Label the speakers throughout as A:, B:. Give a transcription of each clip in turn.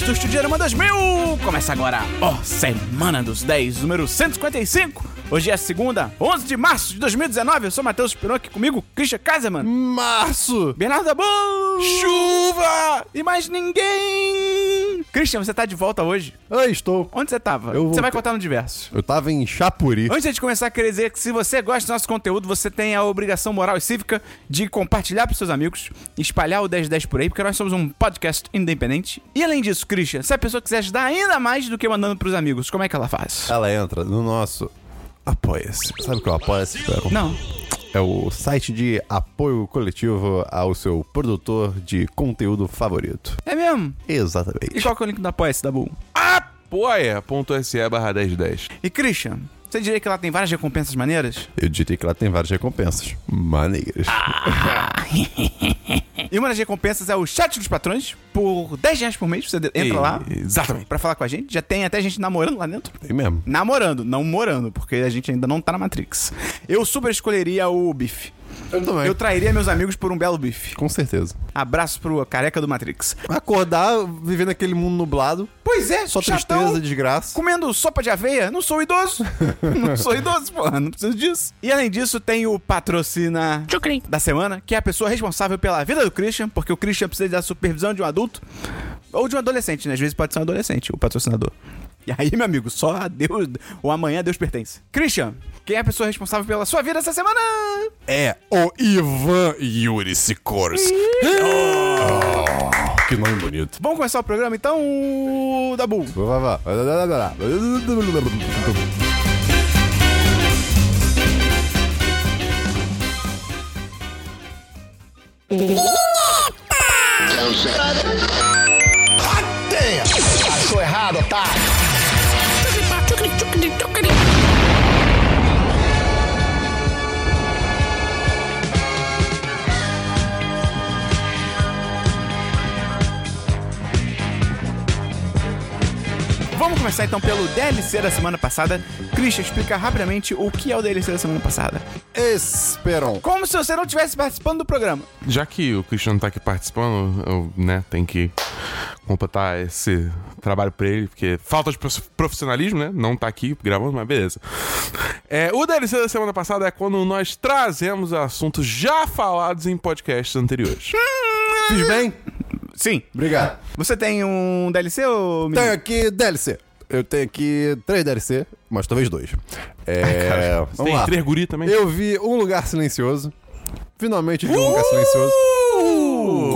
A: ouvintes do Estudiarama 2000! Começa agora, ó, Semana dos 10, número 155. Hoje é segunda, 11 de março de 2019. Eu sou Matheus aqui comigo, Christian Kaiserman,
B: Março!
A: Bernardo Dabu,
B: Chuva!
A: e mais ninguém. Christian, você tá de volta hoje.
B: Ah, estou.
A: Onde você tava?
B: Eu
A: Você vai contar no diverso.
B: Eu tava em Chapuri.
A: Antes de começar, queria dizer que se você gosta do nosso conteúdo, você tem a obrigação moral e cívica de compartilhar pros seus amigos, espalhar o 1010 por aí, porque nós somos um podcast independente. E além disso, Christian, se a pessoa quiser ajudar ainda mais do que mandando pros amigos, como é que ela faz?
B: Ela entra no nosso Apoia-se. Sabe o que é o Apoia-se?
A: Não.
B: É o site de apoio coletivo ao seu produtor de conteúdo favorito.
A: É mesmo?
B: Exatamente.
A: E qual que é o link da Apoia-se, Dabu?
C: apoia.se barra 1010.
A: E Christian, você diria que ela tem várias recompensas maneiras?
B: Eu diria que ela tem várias recompensas. Maneiras.
A: E uma das recompensas é o chat dos patrões, por 10 reais por mês, você entra lá
C: Exatamente.
A: pra falar com a gente. Já tem até gente namorando lá dentro.
B: Tem mesmo.
A: Namorando, não morando, porque a gente ainda não tá na Matrix. Eu super escolheria o bife.
B: Eu também.
A: Eu trairia meus amigos por um belo bife.
B: Com certeza.
A: Abraço pro careca do Matrix.
B: Acordar, vivendo aquele mundo nublado,
A: Pois é,
B: só
A: chatão,
B: tristeza, desgraça.
A: Comendo sopa de aveia? Não sou idoso. não sou idoso, porra. Não preciso disso. E além disso, tem o patrocina da semana, que é a pessoa responsável pela vida do Christian, porque o Christian precisa da supervisão de um adulto ou de um adolescente, né? Às vezes pode ser um adolescente, o patrocinador. E aí, meu amigo, só a Deus, o amanhã a Deus pertence. Christian, quem é a pessoa responsável pela sua vida essa semana?
B: É o Ivan Yuri Sikorsky. Oh, que nome bonito.
A: Vamos começar o programa então, Dabu.
B: Vá, vá, vá.
D: Achou errado, tá?
A: Vamos começar então pelo DLC da semana passada. Christian, explica rapidamente o que é o DLC da semana passada.
B: Esperon.
A: Como se você não estivesse participando do programa.
C: Já que o Christian não tá aqui participando, eu, né, tenho que completar esse trabalho pra ele, porque falta de prof- profissionalismo, né? Não tá aqui gravando, mas beleza. É, o DLC da semana passada é quando nós trazemos assuntos já falados em podcasts anteriores.
B: Fiz bem?
A: Sim.
B: Obrigado.
A: Você tem um DLC ou menino?
B: Tenho aqui DLC. Eu tenho aqui três DLC, mas talvez dois. É, vamos
C: Tem
B: lá.
C: três guri também?
B: Eu vi Um Lugar Silencioso. Finalmente vi Um Lugar Silencioso.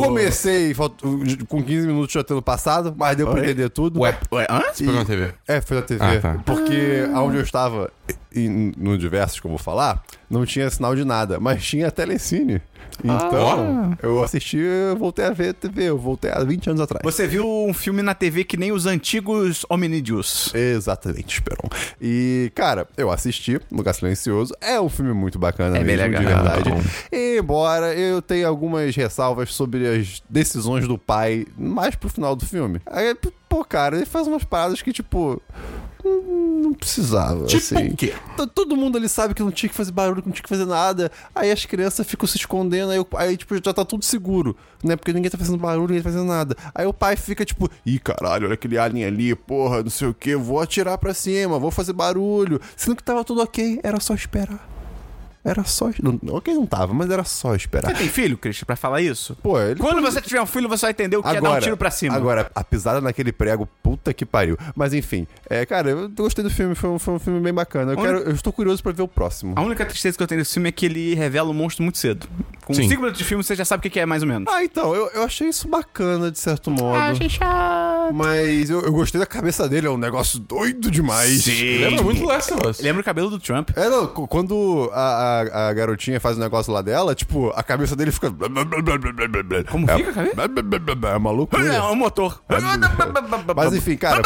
B: Comecei falt- com 15 minutos já tendo passado, mas deu pra entender tudo.
C: Ué,
A: Ué, hã?
C: você pegou na TV?
B: É, foi na TV.
C: Ah, tá.
B: Porque aonde eu estava, e no diversos que eu vou falar, não tinha sinal de nada, mas tinha telecine. Então, eu assisti, eu voltei a ver TV, eu voltei há 20 anos atrás.
A: Você viu um filme na TV que nem os antigos hominídeos.
B: Exatamente, Esperon. E, cara, eu assisti Lugar Silencioso. É um filme muito bacana
A: É
B: mesmo, de
A: legal.
B: verdade. Embora eu tenha algumas ressalvas sobre as decisões do pai mais pro final do filme. Aí, pô, cara, ele faz umas paradas que, tipo... Não precisava,
C: Tipo
B: assim.
C: o quê?
B: Todo mundo ali sabe que não tinha que fazer barulho, que não tinha que fazer nada. Aí as crianças ficam se escondendo, aí, o- aí tipo, já tá tudo seguro, né? Porque ninguém tá fazendo barulho, ninguém tá fazendo nada. Aí o pai fica tipo, ih, caralho, olha aquele alien ali, porra, não sei o que, vou atirar pra cima, vou fazer barulho. Sendo que tava tudo ok, era só esperar. Era só. Não, ok, não tava, mas era só esperar.
A: Você tem filho, Christian, pra falar isso?
B: Pô, ele.
A: Quando você tiver um filho, você vai entender o que é dar um tiro pra cima.
B: Agora, a pisada naquele prego, puta que pariu. Mas enfim, é, cara, eu gostei do filme, foi um, foi um filme bem bacana. Eu, quero, eu estou curioso pra ver o próximo.
A: A única tristeza que eu tenho desse filme é que ele revela o monstro muito cedo. Com
C: Sim.
A: 5 minutos de filme, você já sabe o que é, mais ou menos.
B: Ah, então, eu, eu achei isso bacana, de certo modo.
A: Ah, chato.
B: Mas eu, eu gostei da cabeça dele, é um negócio doido demais.
A: Sim.
C: Lembra muito do Last of.
A: Lembra o cabelo do Trump?
B: É, não, qu- quando a, a, a garotinha faz o negócio lá dela, tipo, a cabeça dele fica.
A: Como
B: é,
A: fica a cabeça?
B: É uma loucura.
A: É, o motor.
B: Mas enfim, cara.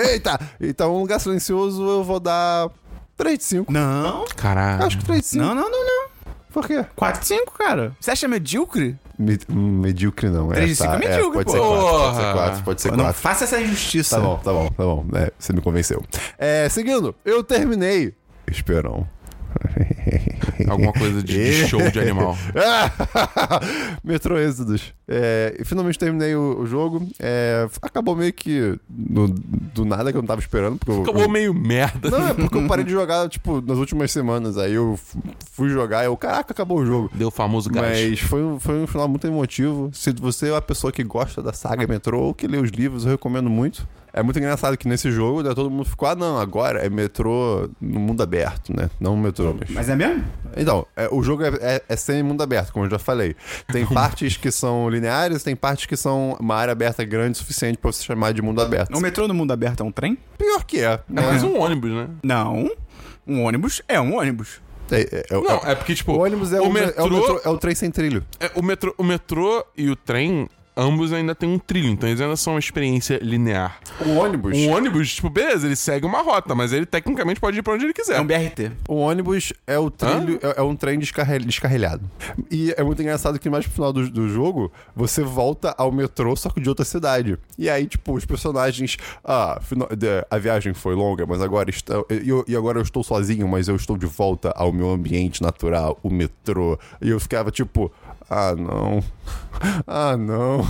B: Eita! Então, um lugar silencioso eu vou dar 3 de 5.
A: Não.
C: Caralho.
B: Acho que 3 de 5.
A: Não, não, não, não.
B: Por quê?
A: 4 de 5, cara. Você acha medíocre?
B: Me- hum, medíocre não.
A: Três
B: é,
A: de cinco
B: tá,
A: é medíocre,
B: pode ser
A: pô.
B: 4, pode ser
C: Porra.
B: 4, pode ser
A: Não
B: 4.
A: faça essa injustiça.
B: Tá bom, tá bom, tá bom. É, você me convenceu. É, seguindo, eu terminei. Esperão.
C: alguma coisa de, de show de animal.
B: Metro Exodus. É, e finalmente terminei o, o jogo. É, acabou meio que no- do nada que eu não tava esperando. Porque eu-
C: Acabou
B: eu,
C: meio merda.
B: Não, é porque eu parei de jogar, tipo, nas últimas semanas. Aí eu fui jogar e eu, caraca, acabou o jogo.
C: Deu o famoso gás.
B: Mas foi, foi um final muito emotivo. Se você é uma pessoa que gosta da saga Metrô ou que lê os livros, eu recomendo muito. É muito engraçado que nesse jogo né, todo mundo ficou, ah, não, agora é metrô no mundo aberto, né? Não metrô, mas.
A: Mas é mesmo?
B: Então, é, o jogo é, é, é semi-mundo aberto, como eu já falei. Tem partes que são lineares, tem partes que são uma área aberta grande o suficiente pra você chamar de mundo aberto.
A: O metrô no mundo aberto é um trem?
B: Pior que é.
C: É
B: né?
C: mais um ônibus, né?
A: Não. Um ônibus é um ônibus.
B: É, é- é-
C: Não, é porque, tipo,
B: o ônibus é o,
C: o
B: é, o
C: metrô,
B: metrô- é o trem sem trilho.
C: é, o, metrô, o metrô e o trem, ambos ainda têm um trilho, então eles ainda são uma experiência linear.
B: O ônibus.
C: Um ônibus, tipo, beleza, ele segue uma rota, mas ele tecnicamente pode ir pra onde ele quiser.
A: É um BRT.
B: O ônibus é o trilho, é, é um trem descarre- descarrilhado. E é muito engraçado que mais pro final do, do jogo, você volta ao metrô, só que de outra cidade. E aí, tipo, os personagens. Ah, a viagem foi longa, mas agora está, eu- e agora eu estou sozinho, mas eu estou de volta ao meu ambiente natural, o metrô. E eu ficava tipo. Ah, não. Ah, não.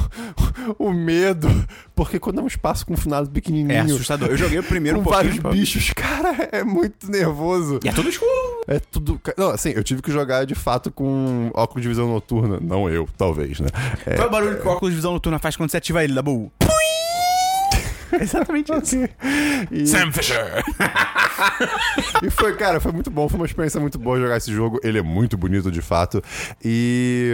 B: O medo. Porque quando é um espaço confinado pequenininho.
A: É assustador. Eu joguei o primeiro
B: com
A: um
B: vários bichos, cara, é muito nervoso.
A: E é tudo escuro.
B: É tudo. Não, assim, eu tive que jogar de fato com óculos de visão noturna. Não eu, talvez, né? É,
A: Qual é o barulho que o óculos de visão noturna faz quando você ativa ele, Dabu? Exatamente isso.
B: e,
C: Sam Fisher!
B: e foi, cara, foi muito bom. Foi uma experiência muito boa jogar esse jogo. Ele é muito bonito, de fato. E.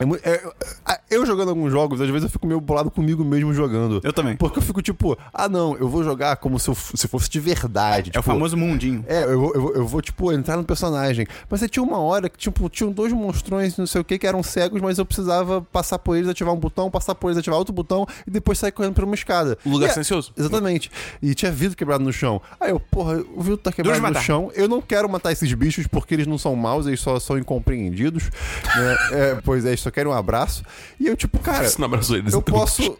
B: é é- é- eu jogando alguns jogos, às vezes eu fico meio bolado comigo mesmo jogando.
A: Eu também.
B: Porque eu fico tipo, ah não, eu vou jogar como se, eu, se fosse de verdade.
A: É o
B: tipo,
A: famoso mundinho.
B: É, eu, vou- eu, eu vou, tipo, entrar no personagem. Mas aí tinha uma hora que, tipo, tinham dois monstrões, não sei o que, que eram cegos, mas eu precisava passar por eles, ativar um botão, passar por eles, ativar outro botão e depois sair correndo por uma escada.
C: O lugar
B: é-
C: silencioso.
B: Exatamente. E tinha vidro quebrado no chão. Aí eu, porra, o vidro tá quebrado no chão. Eu não quero matar esses bichos porque eles não são maus, eles só são incompreendidos. né? É, pois é, eles só querem um abraço. E eu, tipo, cara.
C: Isso não abraçou eles.
B: Eu posso.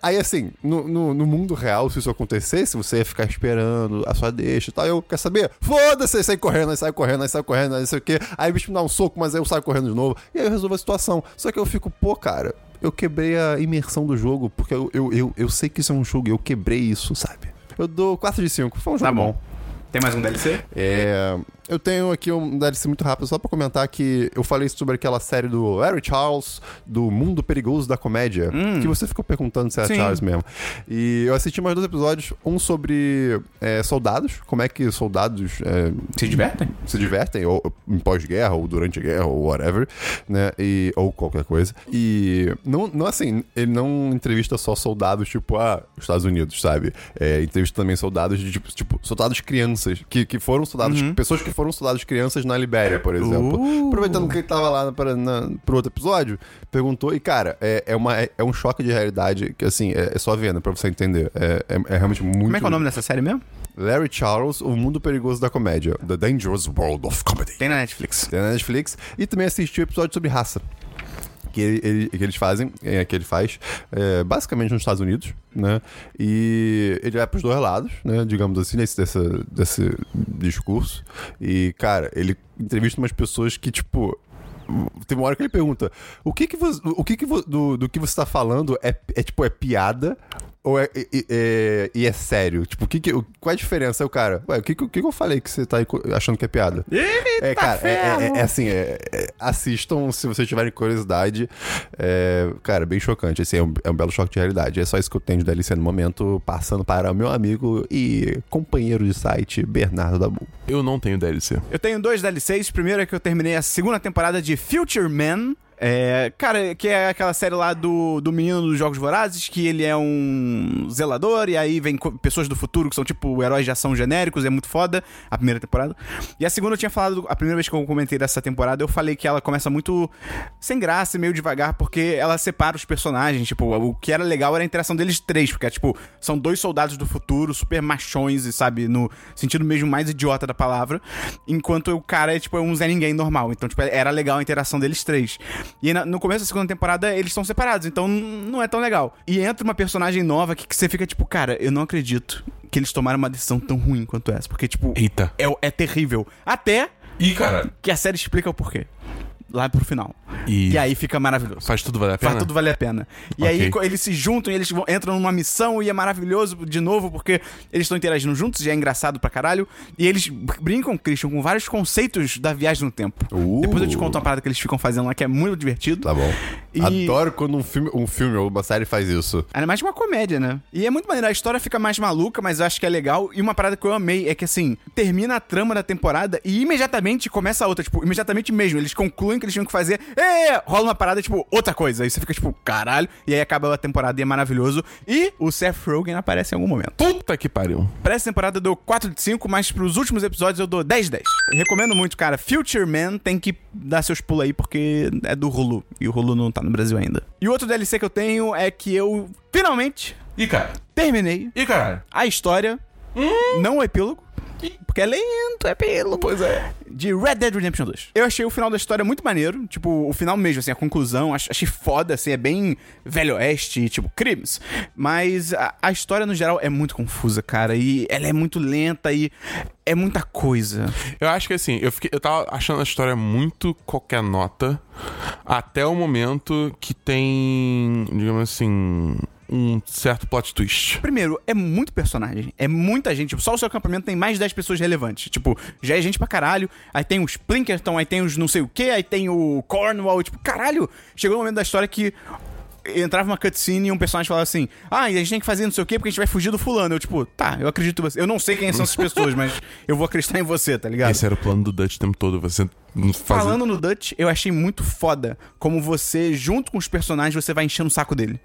B: Aí- assim, no, no, no mundo real, se isso acontecesse, você ia ficar esperando a sua deixa e tal. Eu, quer saber? Foda-se, aí sai correndo, aí sai correndo, aí sai correndo, aí não sei o quê. Aí o bicho me dá um soco, mas aí eu saio correndo de novo. E aí eu resolvo a situação. Só que eu fico, pô, cara, eu quebrei a imersão do jogo, porque eu, eu, eu, eu sei que isso é um jogo e eu quebrei isso, sabe? Eu dou 4 de 5. Foi um jogo
A: Tá bom. Tem mais um DLC?
B: é, eu tenho aqui um DLC muito rápido, só pra comentar que eu falei sobre aquela série do Larry Charles, do Mundo Perigoso da Comédia, que você ficou perguntando se era
A: Sim.
B: Charles mesmo. E eu assisti mais dois episódios, um sobre é, soldados, como é que soldados é,
A: Se divertem?
B: se divertem, ou em pós-guerra, ou durante a guerra, ou whatever, né? E, ou qualquer coisa. E não, não assim, ele não entrevista só soldados, tipo, ah, Estados Unidos, sabe? É, entrevista também soldados de tipo, tipo soldados crianças, que, que foram soldados, pessoas que foram soldados crianças na Libéria, por exemplo.
A: Uh.
B: Aproveitando que ele tava lá para na, pro outro episódio, perguntou, e cara, é, é, uma, é, é um choque de realidade que, assim, é, é só vendo pra você entender. É, é, é realmente muito.
A: Como é que é o nome dessa série mesmo?
B: Larry Charles, O Mundo Perigoso da Comédia. The Dangerous World of Comedy.
A: Tem na Netflix.
B: Tem na Netflix. E também assisti o episódio sobre raça. Que, ele- que eles fazem, é, que ele faz, é, basicamente nos Estados Unidos, né? E ele vai pros dois lados, né? Digamos assim, nesse, desse discurso. E, cara, ele entrevista umas pessoas que, tipo. Tem uma hora que ele pergunta: o que que você, o que que vo- do, do que você tá falando é, é tipo, é piada ou é, e, é, e é sério? Tipo, o que que, qual é a diferença? O cara, ué, o que, que, que eu falei que você tá achando que é piada? É, cara, é, é- é assim, é- é- assistam se vocês tiverem curiosidade. É, cara, bem chocante. Assim, é, um, é um belo choque de realidade. É só isso que eu tenho de DLC no momento, passando para o meu amigo e companheiro de site, Bernardo Dabu.
C: Eu não tenho DLC.
A: Eu tenho dois DLCs. Primeiro é que eu terminei a segunda temporada de Future Man. É, cara, que é aquela série lá do, do menino dos Jogos Vorazes, que ele é um zelador, e aí vem pessoas do futuro que são tipo heróis de ação genéricos, é muito foda, a primeira temporada. E a segunda eu tinha falado, a primeira vez que eu comentei dessa temporada, eu falei que ela começa muito sem graça e meio devagar, porque ela separa os personagens, tipo, o que era legal era a interação deles três, porque, tipo, são dois soldados do futuro, super machões, e sabe, no sentido mesmo mais idiota da palavra, enquanto o cara é, tipo, um Zé Ninguém normal. Então, tipo, era legal a interação deles três. E na- no começo da segunda temporada, eles são separados, então não é tão legal. E entra uma personagem nova que, que você fica, tipo, cara, eu não acredito que eles tomaram uma decisão tão ruim quanto essa, porque, tipo,
C: Eita.
A: é, é terrível. Até
C: Ih, cara.
A: que a série explica o porquê. Lá pro final.
C: E,
A: E aí fica maravilhoso.
C: faz tudo valer a pena?
A: Faz tudo valer a pena. E
C: Ok.
A: aí eles se juntam e eles vão- entram numa missão e é maravilhoso de novo porque eles estão interagindo juntos e é engraçado pra caralho. E eles br- brincam, Christian, com vários conceitos da viagem no tempo.
B: Uh.
A: Depois eu te conto uma parada que eles ficam fazendo lá que é muito divertido.
B: Tá bom.
A: E-
B: Adoro quando um filme, um filme ou uma série faz isso.
A: É mais uma comédia, né? E é muito maneiro. A história fica mais maluca, mas eu acho que é legal. E uma parada que eu amei é que, assim, termina a trama da temporada e imediatamente começa a outra. Tipo, imediatamente mesmo. Eles concluem que eles tinham que fazer. É, rola uma parada, tipo, outra coisa. Aí você fica, tipo, caralho. E aí acaba a temporada e é maravilhoso. E o Seth Rogen aparece em algum momento.
C: Puta que pariu.
A: Pra essa temporada eu dou 4 de 5, mas pros últimos episódios eu dou 10 de 10. Eu recomendo muito, cara. Future Man tem que dar seus pulos aí porque é do Hulu. E o Hulu não tá no Brasil ainda. E o outro DLC que eu tenho é que eu finalmente
C: Ih, cara.
A: terminei
C: Ih, caralho.
A: a história, não o epílogo, porque é lento o epílogo.
C: Pois é.
A: De Red Dead Redemption 2. Eu achei o final da história muito maneiro, tipo, o final mesmo, assim, a conclusão, ach- achei foda, assim, é bem velho oeste, tipo, crimes. Mas a, a história, no geral, é muito confusa, cara, e ela é muito lenta e é muita coisa.
C: Eu acho que assim, eu, fiquei, eu tava achando a história muito qualquer nota até o momento que tem, digamos assim, um certo plot twist.
A: Primeiro, é muito personagem. É muita gente. Tipo, só o seu acampamento tem mais de 10 pessoas relevantes. Tipo, já é gente pra caralho. Aí tem os Plinkerton, aí tem os não sei o que, aí tem o Cornwall. Tipo, caralho. Chegou um momento da história que entrava uma cutscene e um personagem falava assim: Ah, a gente tem que fazer não sei o que porque a gente vai fugir do fulano. Eu, tipo, tá, eu acredito em você. Eu não sei quem são essas pessoas, mas eu vou acreditar em você, tá ligado?
C: Esse era o plano do Dutch o tempo todo, você fazer...
A: Falando no Dutch, eu achei muito foda como você, junto com os personagens, você vai enchendo o saco dele.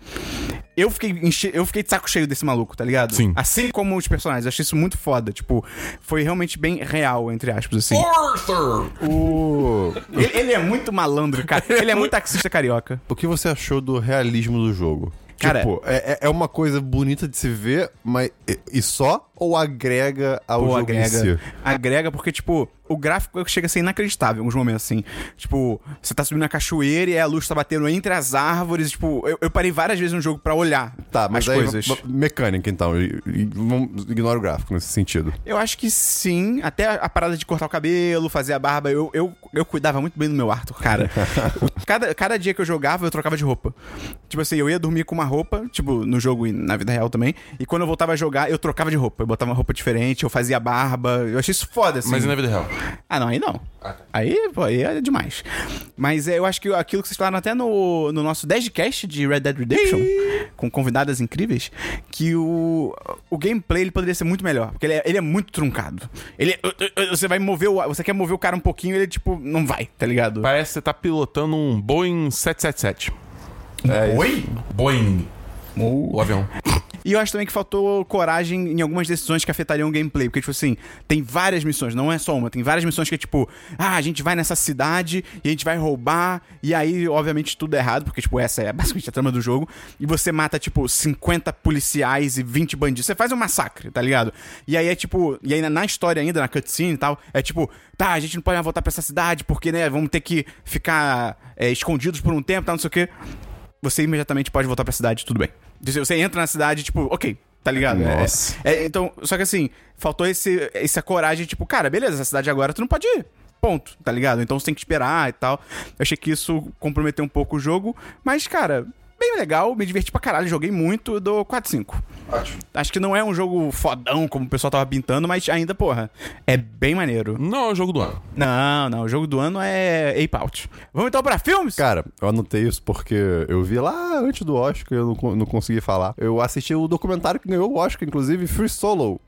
A: Eu fiquei, enche... eu fiquei de saco cheio desse maluco, tá ligado?
C: Sim.
A: Assim como os personagens. Eu achei isso muito foda. Tipo, foi realmente bem real, entre aspas, assim.
C: Arthur!
B: O...
A: Ele, ele é muito malandro, cara. Ele é muito taxista carioca.
B: o que você achou do realismo do jogo?
A: Cara-
B: tipo, é, é- é uma coisa bonita de se ver, mas e, e só? Ou agrega ao
A: Pô,
B: jogo
A: agrega.
B: em si?
A: Agrega porque, tipo, o gráfico chega a ser inacreditável em alguns momentos, assim. Tipo, você tá subindo na cachoeira e a luz tá batendo entre as árvores. Tipo, eu, eu parei várias vezes no jogo pra olhar
B: Tá, mas
A: as
B: aí,
A: coisas.
B: mecânica então, vamos- ignora o gráfico nesse sentido.
A: Eu acho que sim. Até a, a parada de cortar o cabelo, fazer a barba, eu, eu, eu cuidava muito bem do meu Arthur, cara. cada, cada dia que eu jogava, eu trocava de roupa. Tipo assim, eu ia dormir com uma roupa, tipo, no jogo e na vida real também. E quando eu voltava a jogar, eu trocava de roupa. Eu botava uma roupa diferente, eu fazia barba. Eu achei isso foda, assim.
C: Mas e na vida real?
A: Ah, não, aí não. Aí, pô, aí é demais. Mas é, eu acho que aquilo que vocês falaram até no, no nosso 10 de cast de Red Dead Redemption, com convidadas incríveis, que o, o gameplay ele poderia ser muito melhor. Porque ele é, ele é muito truncado. Ele é- você vai mover o. Você quer mover o cara um pouquinho, ele tipo, não vai, tá ligado?
C: Parece que você tá pilotando um Boeing 777.
B: É,
A: Oi?
C: Boeing. O avião.
A: E eu acho também que faltou coragem em algumas decisões que afetariam o gameplay. Porque, tipo assim, tem várias missões, não é só uma. Tem várias missões que é tipo, ah, a gente vai nessa cidade e a gente vai roubar. E aí, obviamente, tudo é errado, porque, tipo, essa é basicamente a trama do jogo. E você mata, tipo, 50 policiais e 20 bandidos. Você faz um massacre, tá ligado? E aí é tipo, e aí na- história ainda, na cutscene e tal, é tipo, tá, a gente não pode mais voltar pra essa cidade, porque, né, vamos ter que ficar é, escondidos por um tempo, tal, não sei o quê você imediatamente pode voltar pra cidade, tudo bem. Você entra na cidade, tipo, ok, tá ligado? É-
B: Nossa.
A: É, então, só que assim, faltou esse, essa coragem, tipo, cara, beleza, essa cidade agora tu não pode ir. Ponto, tá ligado? Então você tem que esperar e tal. Eu achei que isso comprometeu um pouco o jogo, mas, cara, bem legal, me diverti pra caralho, joguei muito, eu dou 4-5.
C: Ótimo.
A: Acho que não é um jogo fodão, como o pessoal tava pintando, mas ainda, porra, é bem maneiro.
C: Não é o jogo do ano.
A: Não, não, o jogo do ano é Ape Out. Vamos então pra filmes?
B: Cara, eu anotei isso porque eu vi lá antes do Oscar e eu não, não consegui falar. Eu assisti o documentário que ganhou o Oscar, inclusive, Free Solo,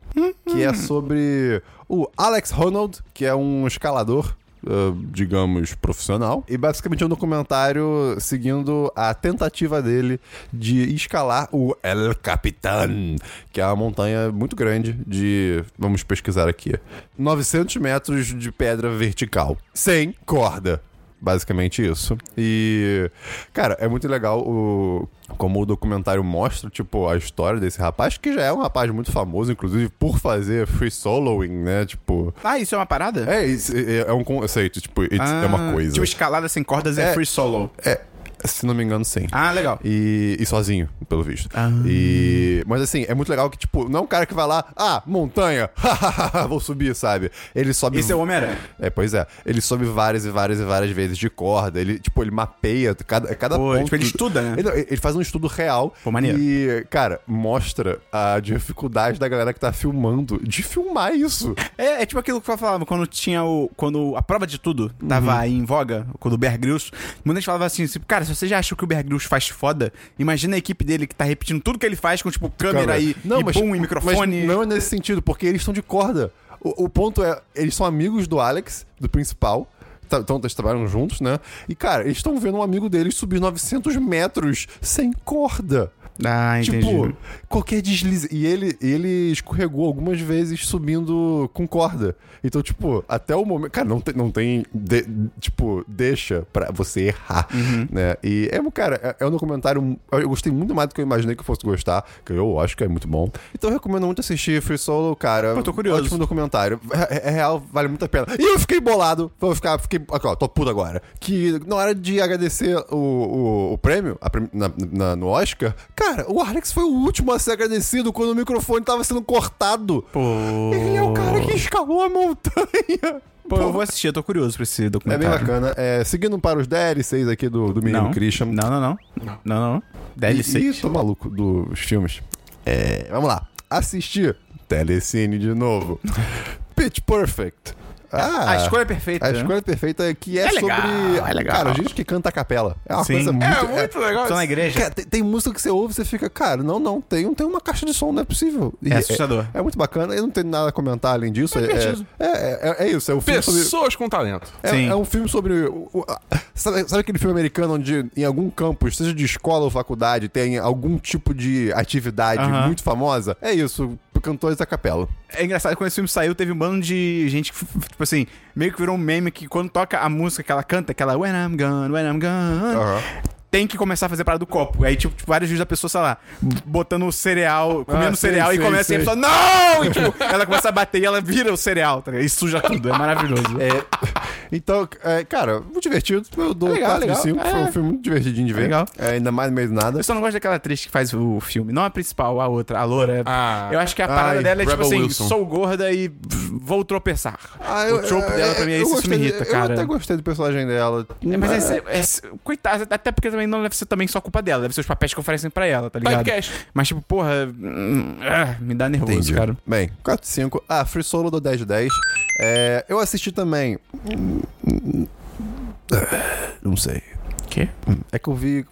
B: que é sobre o Alex Honnold, que é um escalador. Ah, digamos, profissional. E basicamente é um documentário seguindo a tentativa dele de escalar o El Capitan, que é uma montanha muito grande de. Vamos pesquisar aqui. 900 metros de pedra vertical. Sem corda. Basicamente isso. E, cara, é muito legal o, como o documentário mostra, tipo, a história desse rapaz, que já é um rapaz muito famoso, inclusive, por fazer free soloing, né? Tipo.
A: Ah, isso é uma parada?
B: É, isso é, é um conceito, tipo, it's- é uma
A: Ah,
B: coisa.
A: Tipo, escalada sem cordas é,
B: É.
A: free solo.
B: É, Se não me engano, sim.
A: Ah, legal.
B: E, e sozinho, pelo visto.
A: Ah.
B: E, mas assim, é muito legal que, tipo, não é um cara que vai lá, ah, montanha, vou subir, sabe? Ele sobe.
A: Esse é o Homem-Aranha.
B: É, pois é. Ele sobe várias e várias e várias vezes de corda. Ele, tipo, ele mapeia cada, cada
A: Pô,
B: ponto.
A: tipo, ele estuda, né?
B: Ele, ele faz um estudo real.
A: Pô, maneiro.
B: E, cara, mostra a dificuldade da galera que tá filmando de filmar isso.
A: É, é tipo aquilo que eu falava quando tinha o. Quando a prova de tudo tava
B: Uhum.
A: em voga, quando o Bear Grylls. Muita gente falava assim, tipo, cara, se você já acha que o Bear Grylls faz foda, imagina a equipe dele que tá repetindo tudo que ele faz com, tipo, câmera, e, e boom, e microfone.
B: mas não é nesse sentido, porque eles estão de corda. O, o ponto é, eles são amigos do Alex, do principal. tá- Então, eles trabalham juntos, né? E, cara, eles estão vendo um amigo deles subir 900 metros sem corda.
A: Ah, entendi.
B: Tipo, qualquer deslize. E ele, ele escorregou algumas vezes subindo com corda. Então, tipo, até o momento. Cara, não tem. Não tem de- tipo, deixa pra você errar.
A: Uhum.
B: Né? E é um, cara, é, é um documentário. Eu gostei muito mais do que eu imaginei que eu fosse gostar. Que eu acho que é muito bom. Então eu recomendo muito assistir Free Solo, cara.
A: Pô, tô curioso.
B: Ótimo documentário. É, é real, vale muito a pena. E eu fiquei bolado. Vou ficar. Fiquei. Aqui, ó, tô puto agora. Que na hora de agradecer o, o, o prêmio a na- na- no Oscar, cara, o Alex foi o último a ser agradecido quando o microfone tava sendo cortado.
A: Pô.
B: Ele é o cara que escalou a montanha.
A: Pô, eu vou assistir, eu tô curioso pra esse
B: É bem
A: documentário.
B: bacana. É, seguindo para os DLCs aqui do, do menino
A: Não.
B: Christian.
A: Não, não, não. Não, não, não. DLC.
B: Ih, tô maluco dos filmes. É, vamos lá. Assistir Telecine de novo. Pitch Perfect. Ah,
A: a escolha perfeita.
B: A
A: né?
B: escolha perfeita é que é,
A: É legal,
B: sobre.
A: é legal.
B: Cara, gente que canta a capela. É uma
A: Sim.
B: coisa muito.
C: É muito legal.
A: Só na igreja.
B: Cara, tem, tem música que você ouve e você fica, cara, não, não, tem, tem uma caixa de som, não é possível. E
A: É assustador.
B: É, muito bacana, eu não tenho nada a comentar além disso. É, é, é, é isso, é um filme sobre.
C: Pessoas com talento.
B: É,
A: Sim.
B: é um filme sobre. sabe, sabe aquele filme americano onde em algum campus, seja de escola ou faculdade, tem algum tipo de atividade
A: Aham.
B: muito famosa? É isso, cantores da capela.
A: É engraçado, quando esse filme saiu, teve um bando de gente que, tipo assim, meio que virou um meme que quando toca a música que ela canta, aquela When I'm Gone, When I'm Gone, tem que começar a fazer parada do copo. Aí, tipo, vários vídeos da pessoa, sei lá, botando o cereal, comendo
B: Ah, sei,
A: cereal, e
B: sei,
A: começa e a
B: sei.
A: pessoa, não! E, tipo, ela começa a bater e ela vira o cereal, tá ligado? E suja tudo, é maravilhoso.
B: É, então, é, cara, muito divertido. Eu dou
A: É legal,
B: 4 de
A: legal.
B: 5. Foi
A: É.
B: um filme muito divertidinho de ver.
A: Legal.
B: É, ainda mais no meio do nada.
A: Eu só não gosto daquela atriz que faz o filme. Não a principal, a outra, a loura.
C: Ah.
A: eu acho que a parada
B: Ai,
A: dela é tipo assim:
C: Wilson.
A: sou gorda e vou tropeçar.
B: Ah,
A: o trope dela pra mim é
B: eu
A: isso, isso me
B: de-
A: irrita,
B: Eu
A: cara.
B: até gostei do personagem dela.
A: É, mas é, é, é- coitada, até porque também não deve ser também só culpa dela, deve ser os papéis que oferecem pra ela, tá ligado?
C: Typecast.
A: Mas tipo, porra, hum, ah, me dá nervoso,
B: Entendi.
A: cara.
B: Bem, 4 5. Ah, Free Solo do 10 de 10. É, eu assisti também. Não sei.
A: Quê?
B: É que eu vi.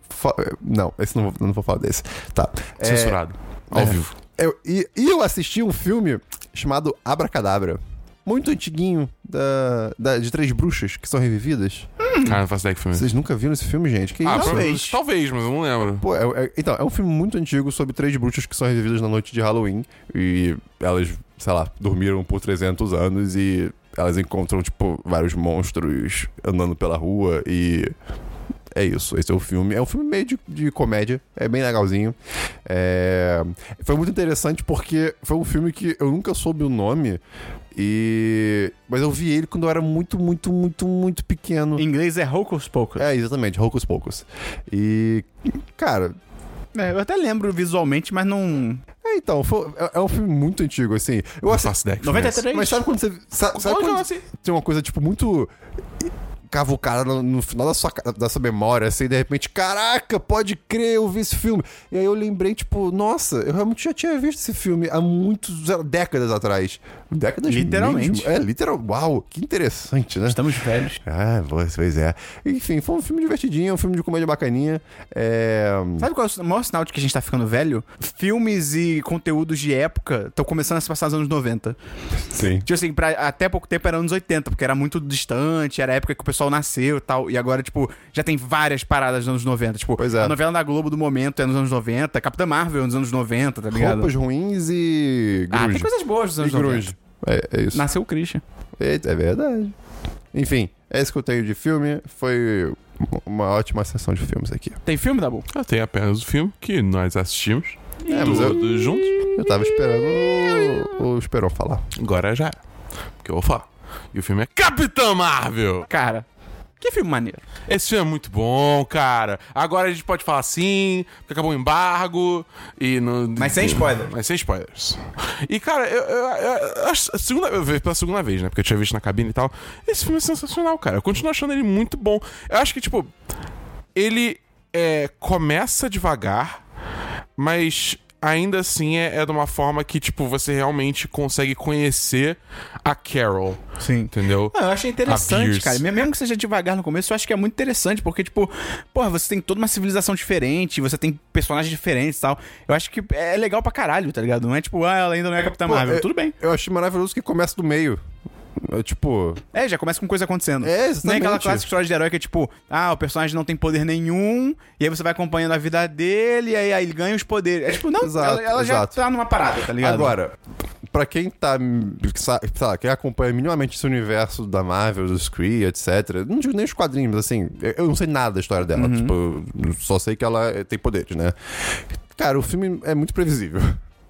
B: Não, esse não vou, não vou falar desse. Tá. É,
C: Censurado. Ao
B: é.
C: vivo.
B: eu- e, e eu assisti um filme chamado Abracadabra. Muito antiguinho, da, da- de três bruxas que são revividas.
C: Cara, não faço ideia que filme é.
B: Vocês nunca viram esse filme, gente? Que
C: Ah,
B: isso?
C: talvez. Talvez, mas eu não lembro.
B: Pô, é- é- então, é um filme muito antigo sobre três bruxas que são revividas na noite de Halloween. E elas, sei lá, dormiram por 300 anos e elas encontram, tipo, vários monstros andando pela rua e. É isso, esse é o filme. É um filme meio de, de comédia, é bem legalzinho. É, Foi muito interessante porque foi um filme que eu nunca soube o nome. E. Mas eu vi ele quando eu era muito, muito, muito, muito pequeno.
A: Em inglês é Hocus Pocus.
B: É, exatamente, Hocus Pocus. E. Cara,
A: É, eu até lembro visualmente, mas não.
B: É, então, foi- é, é um filme muito antigo, assim. Eu assisti.
C: faço ideia que filme é esse.
A: 93?
B: Mas sabe quando você. Sabe, sabe quando tem uma coisa, tipo, muito cavucada no, no final da sua, da sua memória, assim, de repente, caraca, pode crer, eu vi esse filme. E aí eu lembrei, tipo, nossa, eu realmente já tinha visto esse filme há muitos décadas atrás. Décadas
A: Literalmente.
B: mesmo? É, literal. Uau, que interessante, né?
A: Estamos velhos.
B: Ah, pois é. Enfim, foi um filme divertidinho, um filme de comédia bacaninha. É.
A: Sabe qual é o maior sinal de que a gente tá ficando velho? Filmes e conteúdos de época estão começando a se passar nos anos 90.
B: Sim.
A: Tipo assim, pra, até pouco tempo era anos 80, porque era muito distante, era a época que o pessoal nasceu e tal. E agora, tipo, já tem várias paradas nos anos 90. Tipo,
B: Pois é.
A: a novela da Globo do momento é nos anos 90, Capitã Marvel é nos anos 90, tá ligado?
B: Roupas ruins e.
A: ah,
B: grunge.
A: tem coisas boas nos anos
B: e
A: 90.
B: grunge. É, é isso.
A: Nasceu o Christian.
B: Eita, é verdade. Enfim, é isso que eu tenho de filme. Foi uma ótima sessão de filmes aqui.
A: Tem filme, Dabu?
C: Eu tenho apenas o filme que nós assistimos.
B: É, mas eu-
C: todos juntos.
B: Eu tava esperando o, o Esperon falar.
C: Agora já era. Porque eu vou falar. E o filme é Capitã Marvel.
A: Cara, Que filme maneiro.
C: Esse filme é muito bom, cara. Agora a gente pode falar assim, porque acabou o embargo e no...
A: Mas sem spoiler.
C: Mas sem spoilers. E, cara, eu, eu, eu, eu acho- a segunda, eu vi pela segunda vez, né? Porque eu tinha visto na cabine e tal. Esse filme é sensacional, cara. Eu continuo achando ele muito bom. Eu acho que, tipo, ele é, começa devagar, mas ainda assim é, é de uma forma que, tipo, você realmente consegue conhecer a Carol.
A: Sim.
C: Entendeu?
A: Ah, eu achei interessante, cara. Mesmo que seja devagar no começo, eu acho que é muito interessante, porque, tipo, porra, você tem toda uma civilização diferente, você tem personagens diferentes e tal. Eu acho que é legal pra caralho, tá ligado? Não é tipo, ah, ela ainda não é Capitã
B: Pô,
A: Marvel.
B: é-
A: Tudo bem.
B: Eu achei maravilhoso que começa do meio. É, tipo,
A: É, já começa com coisa acontecendo.
B: É,
A: Nem
B: exatamente.
A: aquela clássica história de herói que é tipo, ah, o personagem não tem poder nenhum, e aí você vai acompanhando a vida dele, e aí, aí ele ganha os poderes. É tipo, não,
B: Exato,
A: ela, ela já
B: exato.
A: tá numa parada, tá ligado?
B: Agora, pra quem tá. sa- Sei lá, quem acompanha minimamente esse universo da Marvel, do Scree, etc. Não digo nem os quadrinhos, mas assim, eu não sei nada da história dela.
A: Uhum.
B: Tipo, só sei que ela tem poderes, né? Cara, o filme é muito previsível.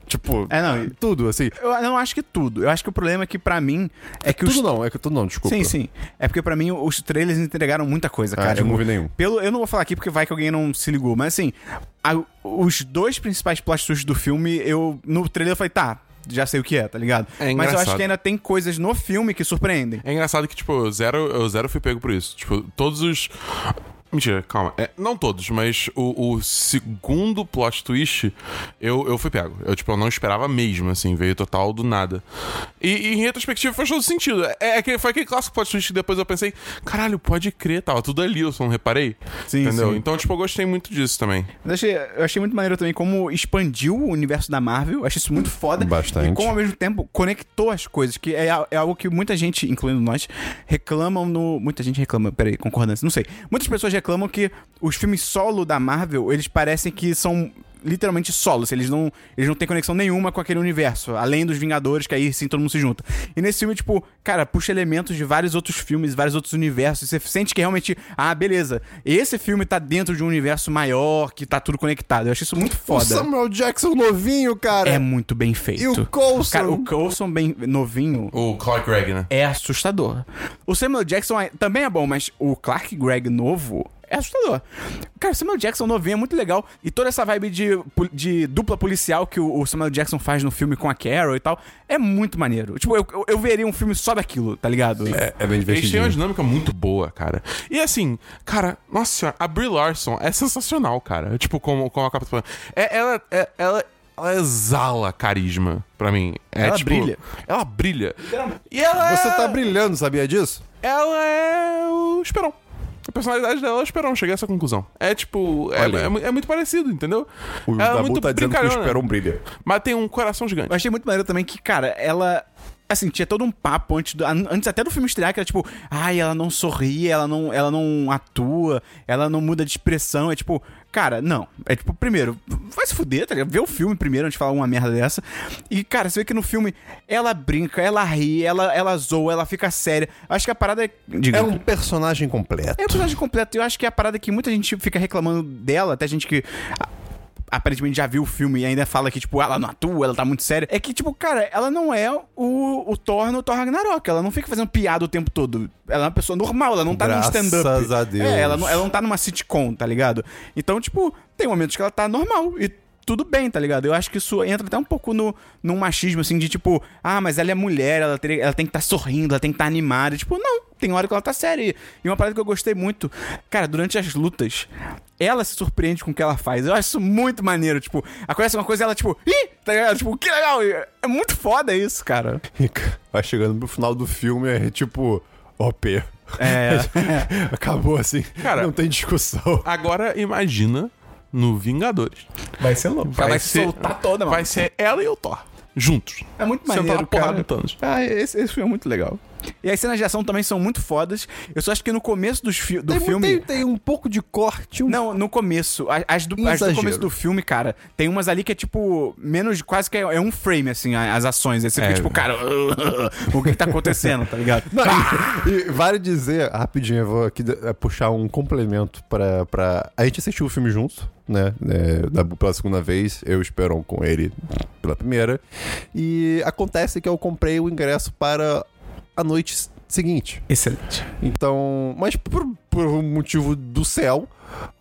B: Tipo,
A: É, não,
B: tudo, assim.
A: eu não acho que tudo. Eu acho que o problema é que pra mim é que os
B: Tudo não, é que tudo não, desculpa.
A: Sim, sim. É porque pra mim os trailers entregaram muita coisa,
B: Ah,
A: cara.
B: eu não vi nenhum.
A: Pelo, eu não vou falar aqui porque vai que alguém não se ligou, mas assim, a- os dois principais plot twists do filme, eu no trailer eu falei, tá, já sei o que é, tá ligado?
C: É
A: mas eu acho que ainda tem coisas no filme que surpreendem.
C: É engraçado que, tipo, zero, eu zero fui pego por isso. Tipo, todos os. Mentira, calma. É, não todos, mas o, o segundo plot twist eu, eu fui pego. Eu, tipo, eu não esperava mesmo, assim, veio total do nada. E, e em retrospectiva faz todo sentido. É, é que foi aquele clássico plot twist que depois eu pensei, caralho, pode crer, tava tudo ali, eu só não reparei.
A: Sim,
C: Entendeu?
A: sim.
C: Então, tipo, eu gostei muito disso também.
A: Eu achei, eu achei muito maneiro também como expandiu o universo da Marvel. Eu achei isso muito foda.
B: Bastante.
A: E como ao mesmo tempo conectou as coisas, que é, é algo que muita gente, incluindo nós, reclamam no. Muita gente reclama, peraí, concordância, não sei. Muitas pessoas reclamam que os filmes solo da Marvel, eles parecem que são literalmente solos. Eles não, eles não têm conexão nenhuma com aquele universo, além dos Vingadores, que aí sim todo mundo se junta. E nesse filme, tipo, cara, puxa elementos de vários outros filmes, vários outros universos. Você sente que realmente, ah, beleza, esse filme tá dentro de um universo maior, que tá tudo conectado. Eu achei isso muito
B: O
A: foda.
B: Samuel Jackson novinho, cara.
A: É muito bem feito.
B: E o Coulson?
A: Cara, o Coulson bem novinho
C: O Clark Gregg, né?
A: é assustador. O Samuel Jackson é- também é bom, mas o Clark Gregg novo é assustador. Cara, o Samuel Jackson novinho é muito legal. E toda essa vibe de, de dupla policial que o, o Samuel Jackson faz no filme com a Carol e tal, é muito maneiro. Tipo, eu, eu, eu veria um filme só daquilo, tá ligado?
B: É, é bem
C: Eles têm uma
B: divertido.
C: dinâmica muito boa, cara. E assim, cara, nossa senhora, a Brie Larson é sensacional, cara. Tipo, como, como a Capitã. É, ela, é, ela, ela exala carisma pra mim. É,
A: Ela
C: tipo,
A: brilha.
C: Ela brilha. E ela
B: Você
C: é,
B: tá brilhando, sabia disso?
C: Ela é o Esperão. A personalidade dela é o Esperão. Cheguei a essa conclusão. É tipo, é, é é muito parecido, entendeu?
B: O
C: ela é
B: Dabu
C: muito
B: tá dizendo que o
C: brincalhona,
B: Esperon brilha.
C: Mas tem um coração gigante.
A: Eu achei muito maneiro também que, cara, ela. Assim, tinha todo um papo antes, do- an- antes até do filme estrear, que era tipo, ai, ela não sorri, ela não, ela não atua, ela não muda de expressão. É tipo, cara, não. É tipo, primeiro, vai se fuder, tá ligado? Vê o filme primeiro antes de falar uma merda dessa. E, cara, você vê que no filme ela brinca, ela ri, ela, ela zoa, ela fica séria. Eu Acho que a parada é. Diga.
B: É um personagem completo.
A: É o personagem completo. E eu acho que a parada que muita gente fica reclamando dela, até gente que a- aparentemente já viu o filme e ainda fala que, tipo, ela não atua, ela tá muito séria. É que, tipo, cara, ela não é o, o Thor no Thor Ragnarok. Ela não fica fazendo piada o tempo todo. Ela é uma pessoa normal, ela não tá
B: Graças
A: num stand-up.
B: a Deus.
A: É, ela não, ela não tá numa sitcom, tá ligado? Então, tipo, tem momentos que ela tá normal e tudo bem, tá ligado? Eu acho que isso entra até um pouco no, num machismo, assim, de tipo, ah, mas ela é mulher, ela, ela tem que estar sorrindo, ela tem que estar animada. E, tipo, não, tem hora que ela tá séria. E uma parada que eu gostei muito, cara, durante as lutas, ela se surpreende com o que ela faz. Eu acho isso muito maneiro. Tipo, acontece uma coisa e ela, tipo, ih, tá ligado? Tipo, que legal. É muito foda isso, cara.
B: Vai chegando pro final do filme, é tipo, OP.
A: É.
B: Acabou assim.
C: Cara,
B: não tem discussão.
C: Agora imagina no Vingadores.
A: Vai ser louco. Ela vai se
C: ser-
A: soltar toda, mano.
C: Vai ser ela e o Thor. Juntos.
A: É muito
C: Sentar
A: maneiro,
C: na porrada
A: cara.
C: no Thanos.
A: Ah, esse, esse filme é muito legal. E as cenas de ação também são muito fodas. Eu só acho que no começo dos fi do
B: Tem,
A: filme...
B: tem, tem um pouco de corte. Um...
A: Não, no começo. As do, as do começo do filme, cara, tem umas ali que é tipo, menos quase que é, é um frame, assim, as ações. Aí você fica
C: É.
A: tipo, cara, o que, que tá acontecendo, tá ligado?
B: Não, e, e vale dizer, rapidinho, eu vou aqui eh, puxar um complemento pra, pra. A gente assistiu o filme junto, né? É, da- pela segunda vez, eu e o Esperon com ele pela primeira. E acontece que eu comprei o ingresso para a noite seguinte.
A: Excelente.
B: Então, mas por, por um motivo do céu,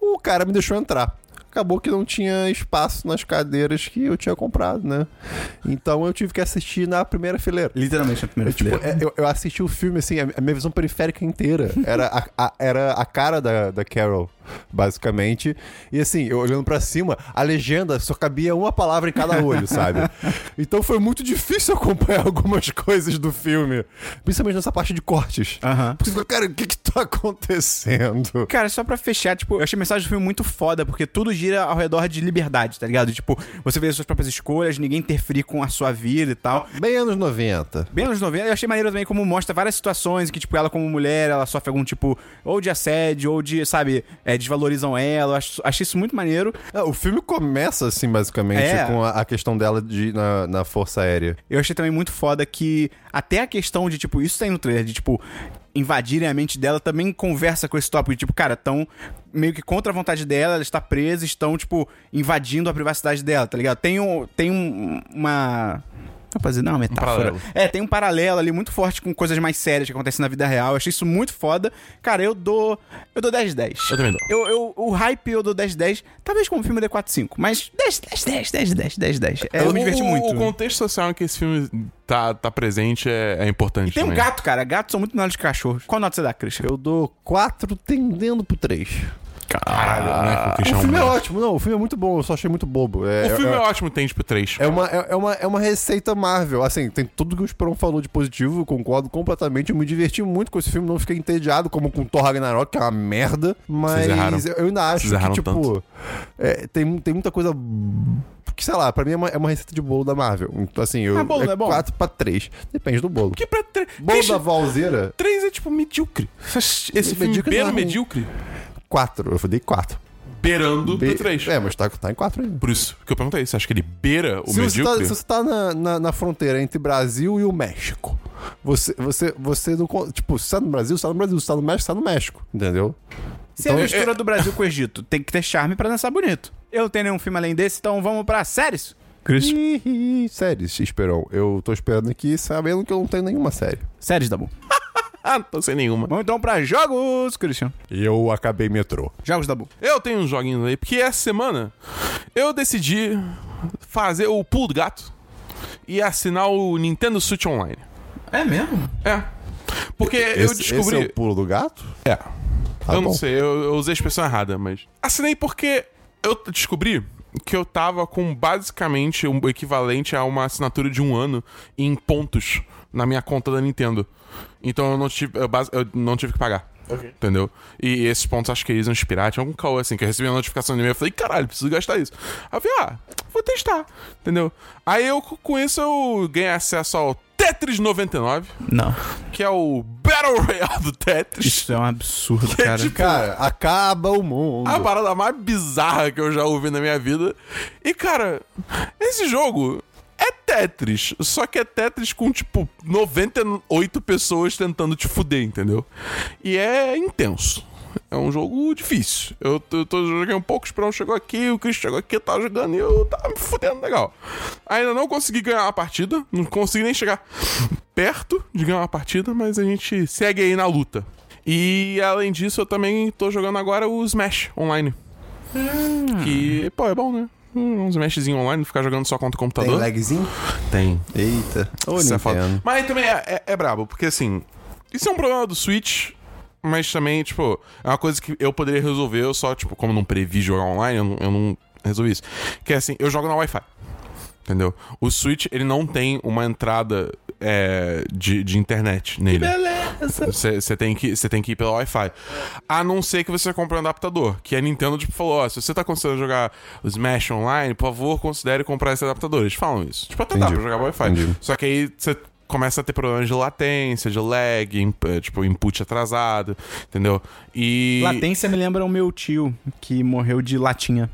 B: o cara me deixou entrar. Acabou que não tinha espaço nas cadeiras que eu tinha comprado, né? Então eu tive que assistir na primeira fileira.
A: Literalmente na primeira
B: Eu, tipo,
A: fileira.
B: é, eu, eu assisti o filme, assim, a, a minha visão periférica inteira era a, a- era a cara da, da Carol, basicamente. E assim, eu olhando pra cima, a legenda só cabia uma palavra em cada olho, sabe? Então foi muito difícil acompanhar algumas coisas do filme. Principalmente nessa parte de cortes.
A: Aham.
B: Porque você cara, o que que tá acontecendo?
A: Cara, só pra fechar, tipo, eu achei a mensagem do filme muito foda, porque tudo gira ao redor de liberdade, tá ligado? Tipo, você fez as suas próprias escolhas, ninguém interferir com a sua vida e tal.
B: Bem anos 90.
A: Bem anos 90, eu achei maneiro também como mostra várias situações que, tipo, ela como mulher, ela sofre algum tipo, ou de assédio, ou de, sabe, é, desvalorizam ela. Eu acho, achei isso muito maneiro.
B: É, o filme começa, assim, basicamente,
A: É.
B: com a, a questão dela de, na, na Força Aérea.
A: Eu achei também muito foda que até a questão de, tipo, isso tem no trailer, de, tipo, invadirem a mente dela também conversa com esse tópico de, tipo, cara, estão meio que contra a vontade dela, ela está presa, estão, tipo, invadindo a privacidade dela, tá ligado? Tem, um, tem um, uma... Vou fazer, não, é uma metáfora.
C: paralelo.
A: é, tem um paralelo ali muito forte com coisas mais sérias que acontecem na vida real. Eu achei isso muito foda. Cara, eu dou. Eu dou 10 10.
C: Eu também dou.
A: Eu, eu, o hype eu dou 10 10. Talvez como filme dê 4 5. Mas 10 10 10 10 10 10 10. É, eu me diverti
C: o,
A: muito.
C: O contexto social em que esse filme tá, tá presente é, é importante
A: Tem um
C: também.
A: gato, cara. Gatos são muito melhores que cachorros. Qual nota você dá, Christian?
B: Eu dou 4 tendendo pro 3.
C: Caralho, né? Com o
B: O
C: Christian
B: filme é
C: Bale.
B: ótimo, não, o filme é muito bom, eu só achei muito bobo. É,
C: O filme é,
B: é,
C: ótimo, tem tipo três.
B: é uma, é, é uma, é uma receita Marvel. Assim, tem tudo que o Esperon falou de positivo, eu concordo completamente. Eu me diverti muito com esse filme, não fiquei entediado como com Thor Ragnarok, que é uma merda. Mas eu eu ainda acho
C: Vocês
B: que,
C: erraram
B: tipo,
C: tanto.
B: é, tem, tem muita coisa. Que, sei lá, pra mim é uma, é uma receita de bolo da Marvel. Então, assim, eu.
A: Ah, bolo não é bom?
B: 4 pra 3. Depende do bolo.
C: Que pra tre...
B: Bolo
C: Christian,
B: da Valzeira,
C: três é tipo medíocre. Esse filme
B: Medíocre não é ruim.
C: medíocre.
B: 4. Eu dei 4.
C: Beirando do três.
B: É, mas tá, tá em 4 ainda.
C: Por isso que eu perguntei, você acha que ele beira o
B: Se você, tá,
C: medíocre?
B: se você tá na, na, na fronteira entre Brasil e o México, você, você, você não. Tipo, se você tá no Brasil, você tá no Brasil. Se tá no México, você tá no México. Entendeu?
A: Se é a mistura do Brasil com o Egito, tem que ter charme pra dançar bonito. Eu não tenho nenhum filme além desse, então vamos pra séries. Christian.
B: Ih, séries, Esperão. Eu tô esperando aqui sabendo que eu não tenho nenhuma série.
A: Séries da bom.
C: Ah, não tô sem nenhuma.
A: Vamos então pra jogos, Christian.
B: E eu acabei metrô.
A: Jogos da Bull.
C: Eu tenho uns joguinhos aí, porque essa semana eu decidi fazer o pulo do gato e assinar o Nintendo Switch Online.
A: É mesmo?
C: É. Porque eu
B: Esse,
C: descobri.
B: esse é o pulo do gato?
C: É.
B: Tá
C: eu não
B: bom.
C: sei, eu, eu usei a expressão errada, mas. Assinei porque eu descobri que eu tava com basicamente o equivalente a uma assinatura de um ano em pontos na minha conta da Nintendo. Então eu não tive, eu, eu não tive que pagar. Entendeu? E esses pontos acho que eles iam expirar. Tinha algum caô assim, que eu recebi uma notificação de e-mail. Eu falei, caralho, preciso gastar isso. Aí eu falei, ah, vou testar. Entendeu? Aí eu, com isso, eu ganhei acesso ao Tetris 99,
A: Não.
C: que é o Battle Royale do Tetris.
A: Isso é um absurdo,
C: Que é
A: cara.
C: tipo-
B: Cara, acaba o mundo.
C: A parada mais bizarra que eu já ouvi na minha vida. E, cara, esse jogo é Tetris. Só que é Tetris com, tipo, 98 pessoas tentando te fuder, entendeu? E é intenso. É um jogo difícil. Eu, tô- eu tô, joguei um pouco, o Esperão chegou aqui, o Chris chegou aqui, eu tava jogando e eu tava me fudendo legal. Ainda não consegui ganhar uma partida, não consegui nem chegar perto de ganhar uma partida, mas a gente segue aí na luta. E além disso, eu também tô jogando agora o Smash online. Que, pô, é bom, né? Um Smashzinho online, ficar jogando só contra o
B: Tem
C: computador.
B: lagzinho?
C: Tem.
B: Eita. Ô,
C: Isso é foda. Mas também é, é, é brabo, porque assim, isso é um problema do Switch, mas também, tipo, é uma coisa que eu poderia resolver, eu só, tipo, como não previ jogar online, eu não, eu não resolvi isso. Que é assim, eu jogo na Wi-Fi. Entendeu? O Switch, ele não tem uma entrada é, de, de internet nele.
A: Beleza.
C: Você tem, que- tem que ir pelo Wi-Fi. A não ser que você compre um adaptador. Que a Nintendo, tipo, falou: ó, se você tá considerando jogar o Smash online, por favor, considere comprar esse adaptador. Eles falam isso. Tipo, até dá
B: Entendi.
C: pra jogar Wi-Fi.
B: Entendi.
C: Só que aí você começa a ter problemas de latência, de lag, imp- eh, tipo, input atrasado, entendeu? E.
A: Latência me lembra o meu tio, que morreu de latinha.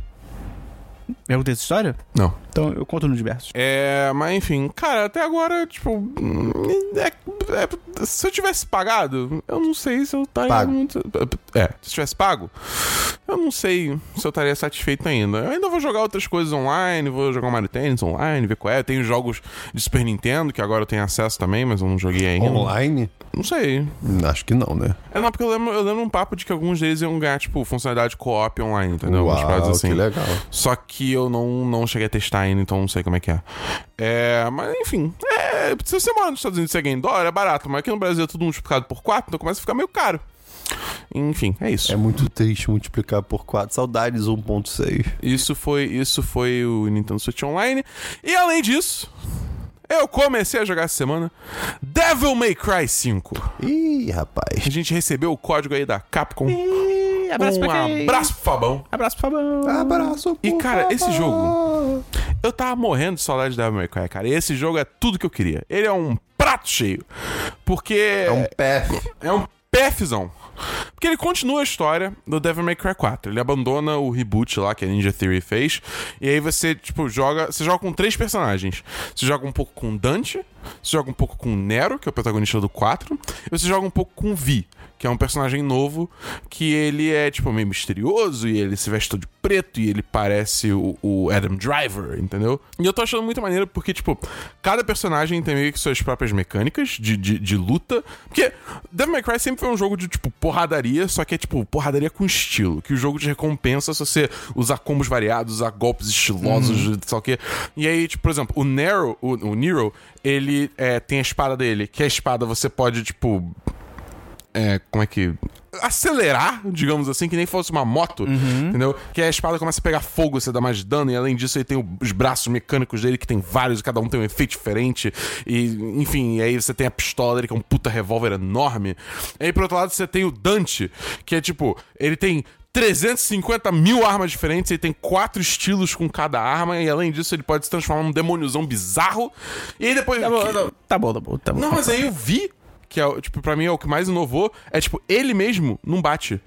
A: Eu contei essa história?
C: Não.
A: Então eu conto no diversos.
C: É, mas enfim, cara, até agora, tipo. é- é, se eu tivesse pagado, eu não sei se eu estaria
B: Pago.
C: muito. É, se eu tivesse pago, eu não sei se eu estaria satisfeito ainda. Eu ainda vou jogar outras coisas online, vou jogar Mario Tennis online, ver qual é. Tem jogos de Super Nintendo que agora eu tenho acesso também, mas eu não joguei ainda.
B: Online?
C: Não sei.
B: Acho que não, né?
C: É não, porque eu lembro, eu lembro um papo de que alguns deles iam ganhar, tipo, funcionalidade co-op online, entendeu?
B: Uau,
C: assim.
B: que legal.
C: Só que eu não, não cheguei a testar ainda, então não sei como é que é. É, mas enfim, é, se você mora nos Estados Unidos e você ganha em dólar, é barato, mas aqui no Brasil é tudo multiplicado por 4, então começa a ficar meio caro. Enfim, é isso.
B: É muito triste multiplicar por 4. Saudades 1.6.
C: Isso foi, isso foi o Nintendo Switch Online. E além disso, eu comecei a jogar essa semana Devil May Cry 5.
B: Ih, rapaz.
C: A gente recebeu o código aí da Capcom.
A: Ih, abraço
C: um
A: pra quem?
C: abraço pro Fabão.
A: Abraço pro Fabão.
B: Abraço,
C: E,
B: por
C: cara, esse
B: favor.
C: jogo- Eu tava morrendo de saudade de Devil May Cry, cara. E esse jogo é tudo que eu queria. Ele é um prato cheio. Porque
B: É um pé.
C: é um PFzão. Porque ele continua a história do Devil May Cry 4. Ele abandona o reboot lá que a Ninja Theory fez. E aí você, tipo, joga. Você joga com três personagens. Você joga um pouco com Dante, você joga um pouco com Nero, que é o protagonista do 4, e você joga um pouco com Vi, que é um personagem novo que ele é, tipo, meio misterioso e ele se veste todo de preto e ele parece o, o Adam Driver, entendeu? E eu tô achando muito maneiro porque, tipo, cada personagem tem meio que suas próprias mecânicas de, de, de luta. Porque Devil May Cry sempre foi um jogo de, tipo, porradaria, só que é, tipo, porradaria com estilo. Que o jogo te recompensa se você usar combos variados, usar golpes estilosos, lá o quê. E aí, tipo, por exemplo, o Nero, o, o Nero, ele é, tem a espada dele, que a espada você pode, tipo, é, como é que. Acelerar, digamos assim, que nem fosse uma moto, entendeu? Que a espada começa a pegar fogo, você dá mais dano, e além disso, ele tem os braços mecânicos dele, que tem vários, e cada um tem um efeito diferente. E, enfim, e aí você tem a pistola dele, que é um puta revólver enorme. E aí, por outro lado, você tem o Dante, que é tipo, ele tem 350 mil armas diferentes, ele tem quatro estilos com cada arma, e além disso, ele pode se transformar num demôniozão bizarro. E aí depois.
A: Tá bom, tá bom, tá bom, tá bom. Tá bom.
C: Não, mas aí eu vi que é, tipo, pra mim é o que mais inovou, é tipo, ele mesmo não bate.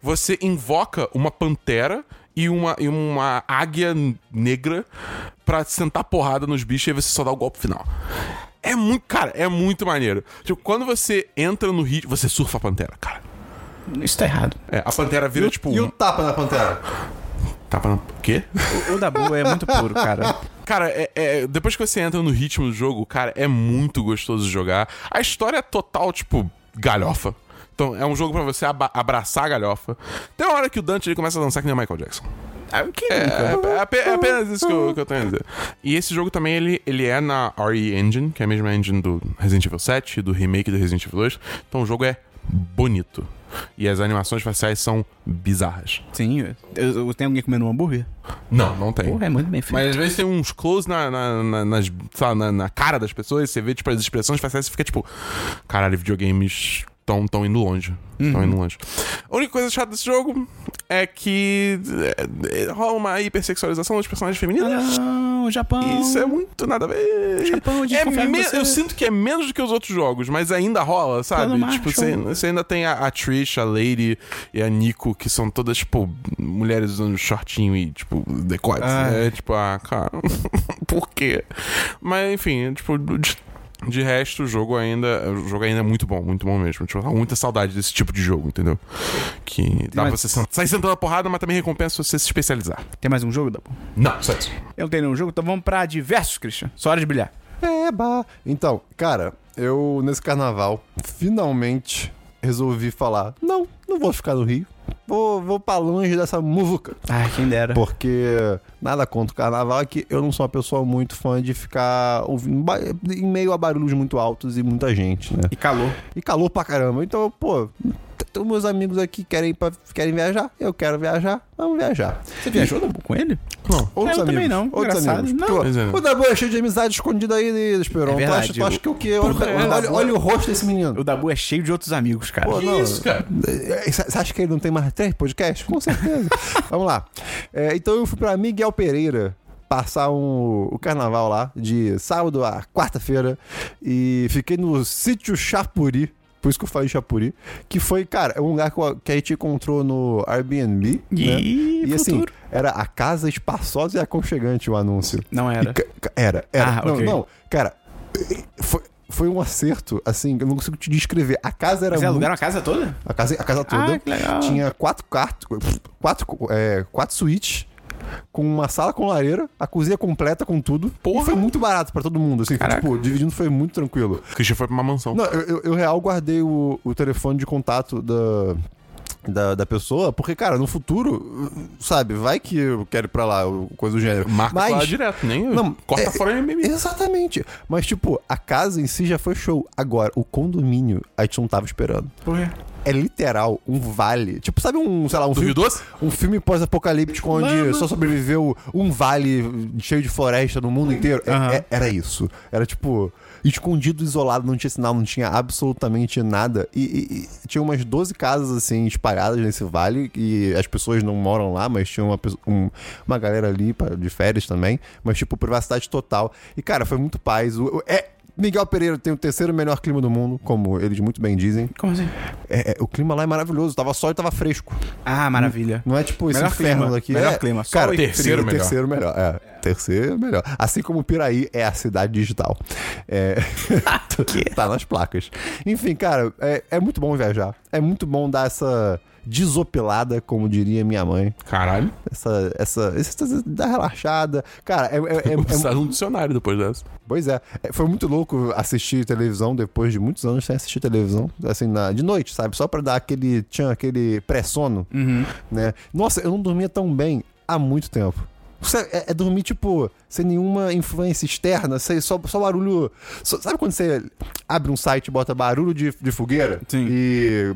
C: Você invoca uma pantera e uma, e uma águia negra pra sentar porrada nos bichos e aí você só dá o golpe final. É muito, cara, é muito maneiro. Tipo, quando você entra no ritmo, você surfa a pantera, cara.
A: Isso tá errado.
C: É, a pantera vira, tipo,
B: E
C: um...
B: o tapa na pantera?
C: Tapa na... Quê?
A: O, o Dabu é muito puro, cara.
C: Cara, é, é- depois que você entra no ritmo do jogo, cara, é muito gostoso de jogar. A história é total, tipo, galhofa. Então, é um jogo pra você aba- abraçar a galhofa. Tem uma hora que o Dante ele começa a dançar que nem o Michael Jackson.
A: Ah,
C: É, é ape- é apenas isso que eu, que eu tenho a dizer. E esse jogo também, ele, ele é na RE Engine, que é a mesma engine do Resident Evil 7, do remake do Resident Evil 2. Então o jogo é bonito. E as animações faciais são bizarras.
A: Sim, eu, eu, tem alguém comendo um hambúrguer?
C: Não, não tem.
A: Porra, é muito bem feito.
C: Mas às vezes tem uns close na, na, na, nas, lá, na, na cara das pessoas, você vê, tipo, as expressões faciais e fica tipo, caralho, videogames tão, tão indo longe. Tão indo longe. A única coisa chata desse jogo é que é, é, rola uma hipersexualização dos personagens femininos.
A: Não, Japão.
C: Isso é muito nada a ver.
A: Japão,
C: é me-. Eu sinto que é menos do que os outros jogos, mas ainda rola, sabe?
A: Plano
C: Tipo, você, você ainda tem a, a Trish, a Lady e a Nico, que são todas, tipo, mulheres usando shortinho e, tipo, decote.
A: Ah.
C: É tipo, ah, cara, por quê? Mas, enfim, tipo, de, de resto, o jogo ainda. O jogo ainda é muito bom, muito bom mesmo. Tipo, com muita saudade desse tipo de jogo, entendeu? Que dá pra
A: mais-
C: você sen- sair sentando a porrada, mas também recompensa você se especializar.
A: Tem mais um jogo, Dabu?
C: Não, só isso.
A: Eu não tenho nenhum jogo, então vamos pra diversos, Christian. Só hora de brilhar.
B: Eba! Então, cara, eu nesse carnaval finalmente resolvi falar: não, não vou ficar no Rio. Vou, vou pra longe dessa muvuca.
A: Ai, quem dera.
B: Porque nada contra o carnaval é que eu não sou uma pessoa muito fã de ficar ouvindo em meio a barulhos muito altos e muita gente, né?
A: E calor.
B: E calor pra caramba. Então, pô, t- meus amigos aqui querem, pra, querem viajar, eu quero viajar, vamos viajar.
A: Você viajou, Dabu, com ele?
C: Não.
B: Outros
A: eu
B: amigos.
A: também não.
B: Outros
A: Engraçado.
B: amigos.
A: Não.
B: Pô,
C: é.
B: O Dabu é cheio de amizade escondida aí, Esperon.
A: É
B: tu,
A: verdade,
B: acha, tu acha
A: o-
B: que o quê? Olha, olha-
A: é,
B: olha- olha o rosto desse menino.
A: O Dabu é cheio de outros amigos, cara.
B: Pô, não.
C: isso, cara?
B: Você acha que ele não tem mais três podcasts? Com certeza. Vamos lá. É, então eu fui pra Miguel Pereira passar um- o carnaval lá, de sábado a quarta-feira, e fiquei no sítio Chapuri. Por isso que eu falei Chapuri. Que foi, cara, é um lugar que, a gente encontrou no Airbnb. né?
A: Ih,
B: E assim, era a casa espaçosa e aconchegante o anúncio.
A: Não era.
B: E era, era.
A: Ah,
B: não,
A: ok.
B: não, cara, foi, foi um acerto, assim, eu não consigo te descrever. A casa era
A: Vocês
B: muito...
A: alugaram a casa toda?
B: A casa, a casa toda
A: Ah, que legal.
B: tinha quatro quartos, quatro, é, quatro suítes, com uma sala com lareira, a cozinha completa com tudo.
C: Porra.
B: E foi muito barato pra todo mundo, assim,
A: Caraca.
B: tipo, dividindo foi muito tranquilo.
C: O Christian foi pra uma mansão.
B: Não, eu, eu, eu real guardei o, o telefone de contato da. Da, da pessoa, porque, cara, no futuro, sabe, vai que eu quero ir pra lá, coisa do gênero.
C: Marca
B: Mas-
C: lá direto, nem
B: Não,
C: corta
B: é-
C: fora meme.
B: Exatamente. Mas, tipo, a casa em si já foi show. Agora, o condomínio, a gente não tava esperando.
A: Por quê?
B: É literal um vale. Tipo, sabe um, sei lá, um
C: Do
B: filme,
C: Doce?
B: um filme pós-apocalíptico onde só sobreviveu um vale cheio de floresta no mundo inteiro? É-
A: Aham.
B: é- era isso. Era tipo. Escondido, isolado, não tinha sinal, não tinha absolutamente nada. E, e- e tinha umas 12 casas, assim, espalhadas nesse vale. E as pessoas não moram lá, mas tinha uma, um- uma galera ali pra- de férias também. Mas, tipo, privacidade total. E, cara, foi muito paz. O- é, Miguel Pereira tem o terceiro melhor clima do mundo, como eles muito bem dizem.
A: Como assim?
B: É, é, o clima lá é maravilhoso. Tava sol e tava fresco.
A: Ah, maravilha.
B: Não é tipo esse
A: Melhor
B: inferno
A: clima,
B: daqui.
A: melhor
B: é,
A: clima, sol
B: Cara,
C: terceiro melhor.
B: Terceiro melhor. É, terceiro melhor. Assim como Piraí é a cidade digital. É, tá nas placas. Enfim, cara, é, é muito bom viajar. É muito bom dar essa desopilada, como diria minha mãe.
C: Caralho.
B: Essa, essa, essa da relaxada. Cara, é, é, é- é-
C: preciso um dicionário depois dessa.
B: Pois é. É, Foi muito louco assistir televisão depois de muitos anos sem assistir televisão. Assim, na, de noite, sabe? Só pra dar aquele. Tinha aquele pré-sono, né? Nossa, eu não dormia tão bem há muito tempo. É, é- dormir, tipo, sem nenhuma influência externa, sei, só, só barulho. só- sabe quando você abre um site e bota barulho de, de fogueira?
A: Sim.
B: E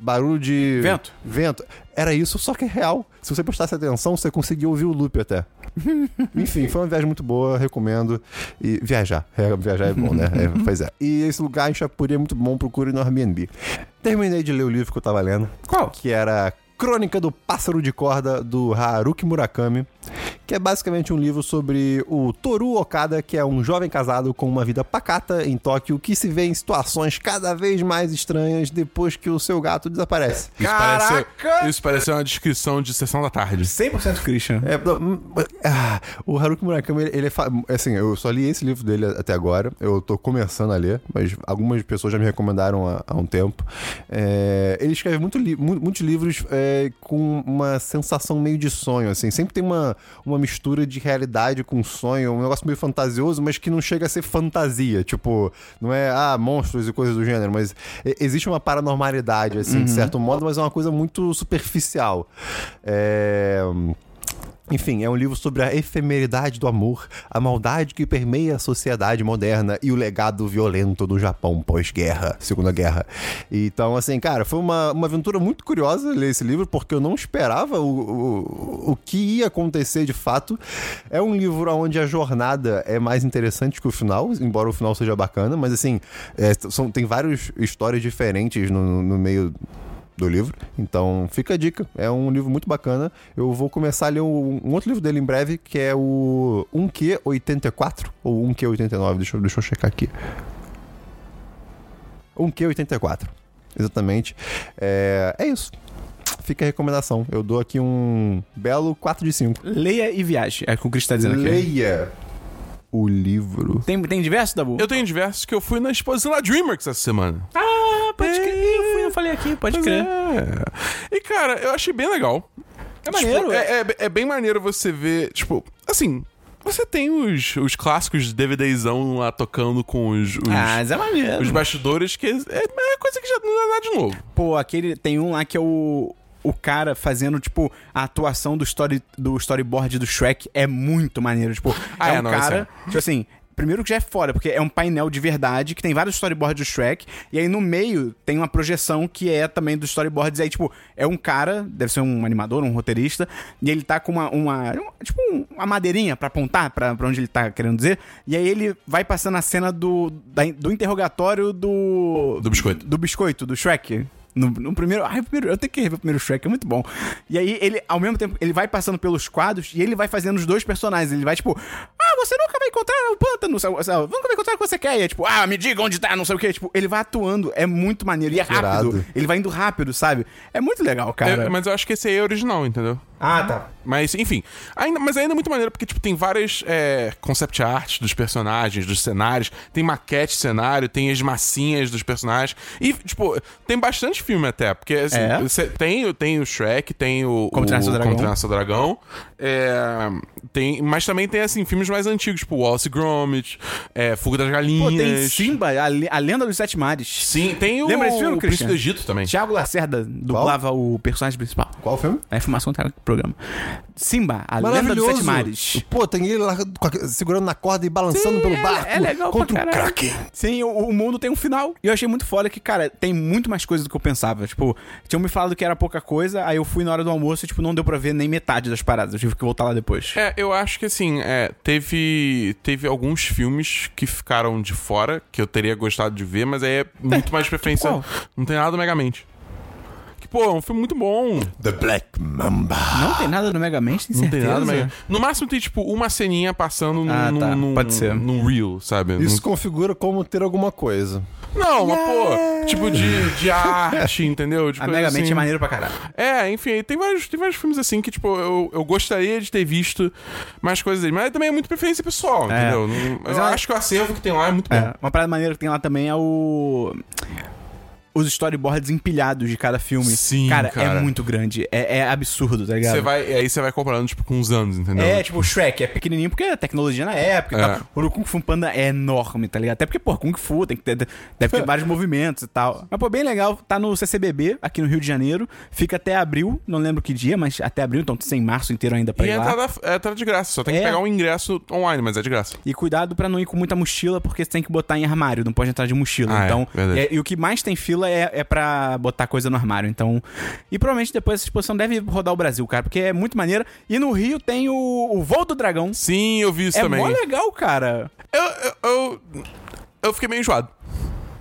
B: barulho de.
A: Vento.
B: Vento. Era isso, só que é real. Se você prestasse atenção, você conseguia ouvir o loop até. Enfim, foi uma viagem muito boa, recomendo. E viajar. É, viajar é bom, né? É, pois é. E esse lugar em Chapuri é muito bom, procure no Airbnb. Terminei de ler o livro que eu tava lendo.
A: Qual?
B: Que era Crônica do Pássaro de Corda, do Haruki Murakami, que é basicamente um livro sobre o Toru Okada, que é um jovem casado com uma vida pacata em Tóquio, que se vê em situações cada vez mais estranhas depois que o seu gato desaparece.
C: Isso
A: Caraca!
C: parece, isso parece uma descrição de sessão da tarde.
A: 100% Christian.
B: É, não, ah, o Haruki Murakami, ele, ele é. Assim, eu só li esse livro dele até agora. Eu tô começando a ler, mas algumas pessoas já me recomendaram há, há um tempo. É, ele escreve muito li- mu- muitos livros é, com uma sensação meio de sonho, assim. Sempre tem uma, uma mistura de realidade com sonho, um negócio meio fantasioso, mas que não chega a ser fantasia. Tipo, não é, ah, monstros e coisas do gênero, mas existe uma paranormalidade, assim, de certo modo, mas é uma coisa muito superficial. É. Enfim, é um livro sobre a efemeridade do amor, a maldade que permeia a sociedade moderna e o legado violento do Japão pós-guerra, Segunda Guerra. Então, assim, cara, foi uma, uma aventura muito curiosa ler esse livro, porque eu não esperava o, o, o que ia acontecer de fato. É um livro onde a jornada é mais interessante que o final, embora o final seja bacana, mas assim, é, são, tem várias histórias diferentes no, no meio do livro. Então, fica a dica. É um livro muito bacana. Eu vou começar a ler um, um outro livro dele em breve, que é o 1Q84 ou 1Q89. Deixa, eu- deixa eu checar aqui. 1Q84. Exatamente. É, é isso. Fica a recomendação. Eu dou aqui um belo 4 de 5.
A: Leia e viaje. É o que o Christian tá dizendo aqui.
B: Leia o livro.
A: Tem, tem diversos, Dabu?
C: Eu tenho diversos que eu fui na exposição da DreamWorks essa semana.
A: Ah, pode crer. Eu fui, eu falei aqui, pode
C: Pois
A: crer.
C: é. E, cara, eu achei bem legal.
A: É maneiro,
C: Tipo, é, é, é bem maneiro você ver, tipo, assim, você tem os, os clássicos DVDzão lá tocando com os, os,
A: Ah, mas é maneiro.
C: os bastidores, que é, é coisa que já não é nada de novo.
A: Pô, aquele. Tem um lá que é o. O cara fazendo, tipo, a atuação do, story, do storyboard do Shrek é muito maneiro. Tipo,
C: Ah,
A: é
C: é,
A: um
C: não,
A: cara. Tipo assim, primeiro que já é foda, porque é um painel de verdade que tem vários storyboards do Shrek. E aí no meio tem uma projeção que é também dos storyboards. E aí, tipo, é um cara, deve ser um animador, um roteirista, e ele tá com uma. uma tipo, um- uma madeirinha pra apontar pra, pra onde ele tá querendo dizer. E aí ele vai passando a cena do, da- do interrogatório do.
C: Do biscoito.
A: Do biscoito, do Shrek. No, no primeiro. Ai, o primeiro. Eu tenho que rever o primeiro Shrek, é muito bom. E aí, ele, ao mesmo tempo, ele vai passando pelos quadros e ele vai fazendo os dois personagens. Ele vai, tipo, ah, você nunca vai encontrar o pântano, sei lá, sei lá, nunca vai encontrar o que você quer. E é tipo, ah, me diga onde tá, não sei o quê. Tipo, ele vai atuando, é muito maneiro. E é rápido. Ele vai indo rápido, sabe? É muito legal, cara.
C: É, mas eu acho que esse aí é original, entendeu?
A: Ah, tá.
C: Mas, enfim. Ainda, mas ainda é muito maneiro, porque, tipo, tem várias é, concept arts dos personagens, dos cenários. Tem maquete de cenário, tem as massinhas dos personagens. E, tipo, tem bastante filme até. Porque, assim,
A: É?
C: tem, tem o Shrek, tem o...
A: Como Treinar Seu Dragão.
C: Como Treinar Seu Dragão. É, tem, mas também tem, assim, filmes mais antigos, tipo Wallace e Gromit, é, Fuga das Galinhas.
A: Pô, tem Simba, a, a Lenda dos Sete Mares.
C: Sim, tem o,
A: Lembra desse filme,
C: o Príncipe do Egito também.
A: Tiago Lacerda dublava o personagem principal.
B: Qual filme?
A: É informação que tá programa. Simba, a Lenda dos Sete Mares.
B: Pô, tem ele lá segurando na corda e balançando
A: Sim,
B: pelo
A: é-
B: barco
A: é legal pra
B: contra o. Kraken.
A: Sim, o, o mundo tem um final. E eu achei muito foda que, cara, tem muito mais coisa do que eu pensava. Tipo, tinham me falado que era pouca coisa, aí eu fui na hora do almoço e, tipo, não deu pra ver nem metade das paradas. Eu tive que voltar lá depois.
C: É, eu acho que assim, é, teve, teve alguns filmes que ficaram de fora, que eu teria gostado de ver, mas aí é muito mais preferência.
A: qual?
C: Não tem nada do Megamente. Pô, é um filme muito bom.
B: The Black Mamba.
A: Não tem nada no Mega Man, tem
C: Não
A: certeza?
C: tem nada do Megamente. No máximo tem, tipo, uma ceninha passando num,
A: Ah, tá.
C: num,
A: Pode ser.
C: num reel, sabe?
B: Isso configura como ter alguma coisa.
C: Não, mas, pô, tipo de, de arte, entendeu? Tipo,
A: A Mega Man
C: assim,
A: é maneiro pra caralho.
C: É, enfim, tem vários, tem vários filmes assim que, tipo, eu, eu gostaria de ter visto mais coisas dele. Mas também é muito preferência pessoal,
A: É.
C: entendeu? Não-
A: Mas
C: eu
A: eu-
C: acho que o acervo que tem lá é muito bom.
A: É, uma parada maneira que tem lá também é o. Os storyboards empilhados de cada filme.
C: Sim,
A: cara,
C: cara.
A: é muito grande. É, é absurdo, tá ligado?
C: Você vai, aí você vai comparando, tipo, com uns anos, entendeu?
A: É, tipo, o Shrek é pequenininho porque é tecnologia na época e
C: É.
A: tal. O Kung Fu Panda é enorme, tá ligado? Até porque, pô, Kung Fu tem que ter, deve ter vários movimentos e tal. Mas, pô, bem legal. Tá no CCBB, aqui no Rio de Janeiro. Fica até abril, não lembro que dia, mas até abril, então tem março inteiro ainda pra
C: E
A: ir
C: é
A: lá.
C: entrada, é entrada de graça, só tem que
A: É.
C: pegar um ingresso online, mas é de graça.
A: E cuidado pra não ir com muita mochila, porque você tem que botar em armário, não pode entrar de mochila.
C: Ah, é,
A: então, é- e o que mais tem fila é, é pra botar coisa no armário. Então, e provavelmente depois essa exposição deve rodar o Brasil, cara, porque é muito maneira. E no Rio tem o, o Voo do Dragão.
C: Sim, eu vi isso
A: é
C: também.
A: mó legal, cara.
C: Eu, eu, eu, eu fiquei meio enjoado.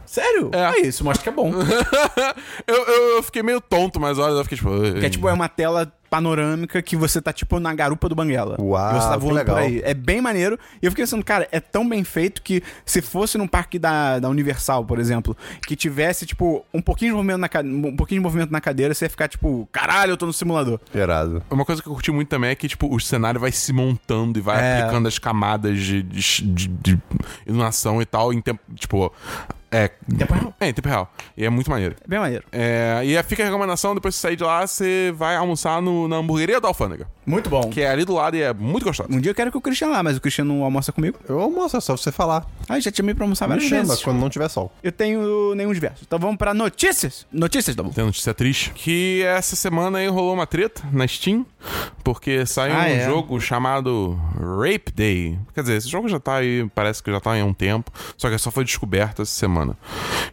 A: Sério?
C: É.
A: Ah, isso mostra que é bom.
C: eu, eu, eu fiquei meio tonto, mas olha, eu fiquei tipo.
A: Que é tipo, é uma tela panorâmica que você tá, tipo, na garupa do Banguela.
B: Uau,
A: E você tá voando
B: legal.
A: por aí. É bem maneiro. E eu fiquei pensando, cara, é tão bem feito que se fosse num parque da, da Universal, por exemplo, que tivesse, tipo, um pouquinho de movimento na, um pouquinho de movimento na cadeira, você ia ficar, tipo, caralho, eu tô no simulador.
B: Irado.
C: Uma coisa que eu curti muito também é que, tipo, o cenário vai se montando e vai
A: É.
C: aplicando as camadas de, de, de- de iluminação e tal em tempo. Tipo. É.
A: tempo real.
C: É, em tempo real. E é muito maneiro.
A: É bem maneiro.
C: É, e aí fica a recomendação, depois que você sair de lá, você vai almoçar no, na hamburgueria da Alfândega.
A: Muito bom.
C: Que é ali do lado e é muito gostoso.
A: Um dia eu quero que o Christian lá, mas o Christian não almoça comigo.
B: Eu almoço, é só você falar.
A: Ah, já tinha me pra almoçar
B: Me
A: várias
B: chama
A: vezes.
B: quando não tiver sol.
A: Eu tenho nenhum diverso. Então vamos pra notícias. Notícias, Dabu.
C: Tem notícia triste. Que essa semana aí rolou uma treta na Steam, porque saiu
A: Ah,
C: um
A: é?
C: jogo chamado Rape Day. Quer dizer, esse jogo já tá aí, parece que já tá aí há um tempo, só que só foi descoberto essa semana.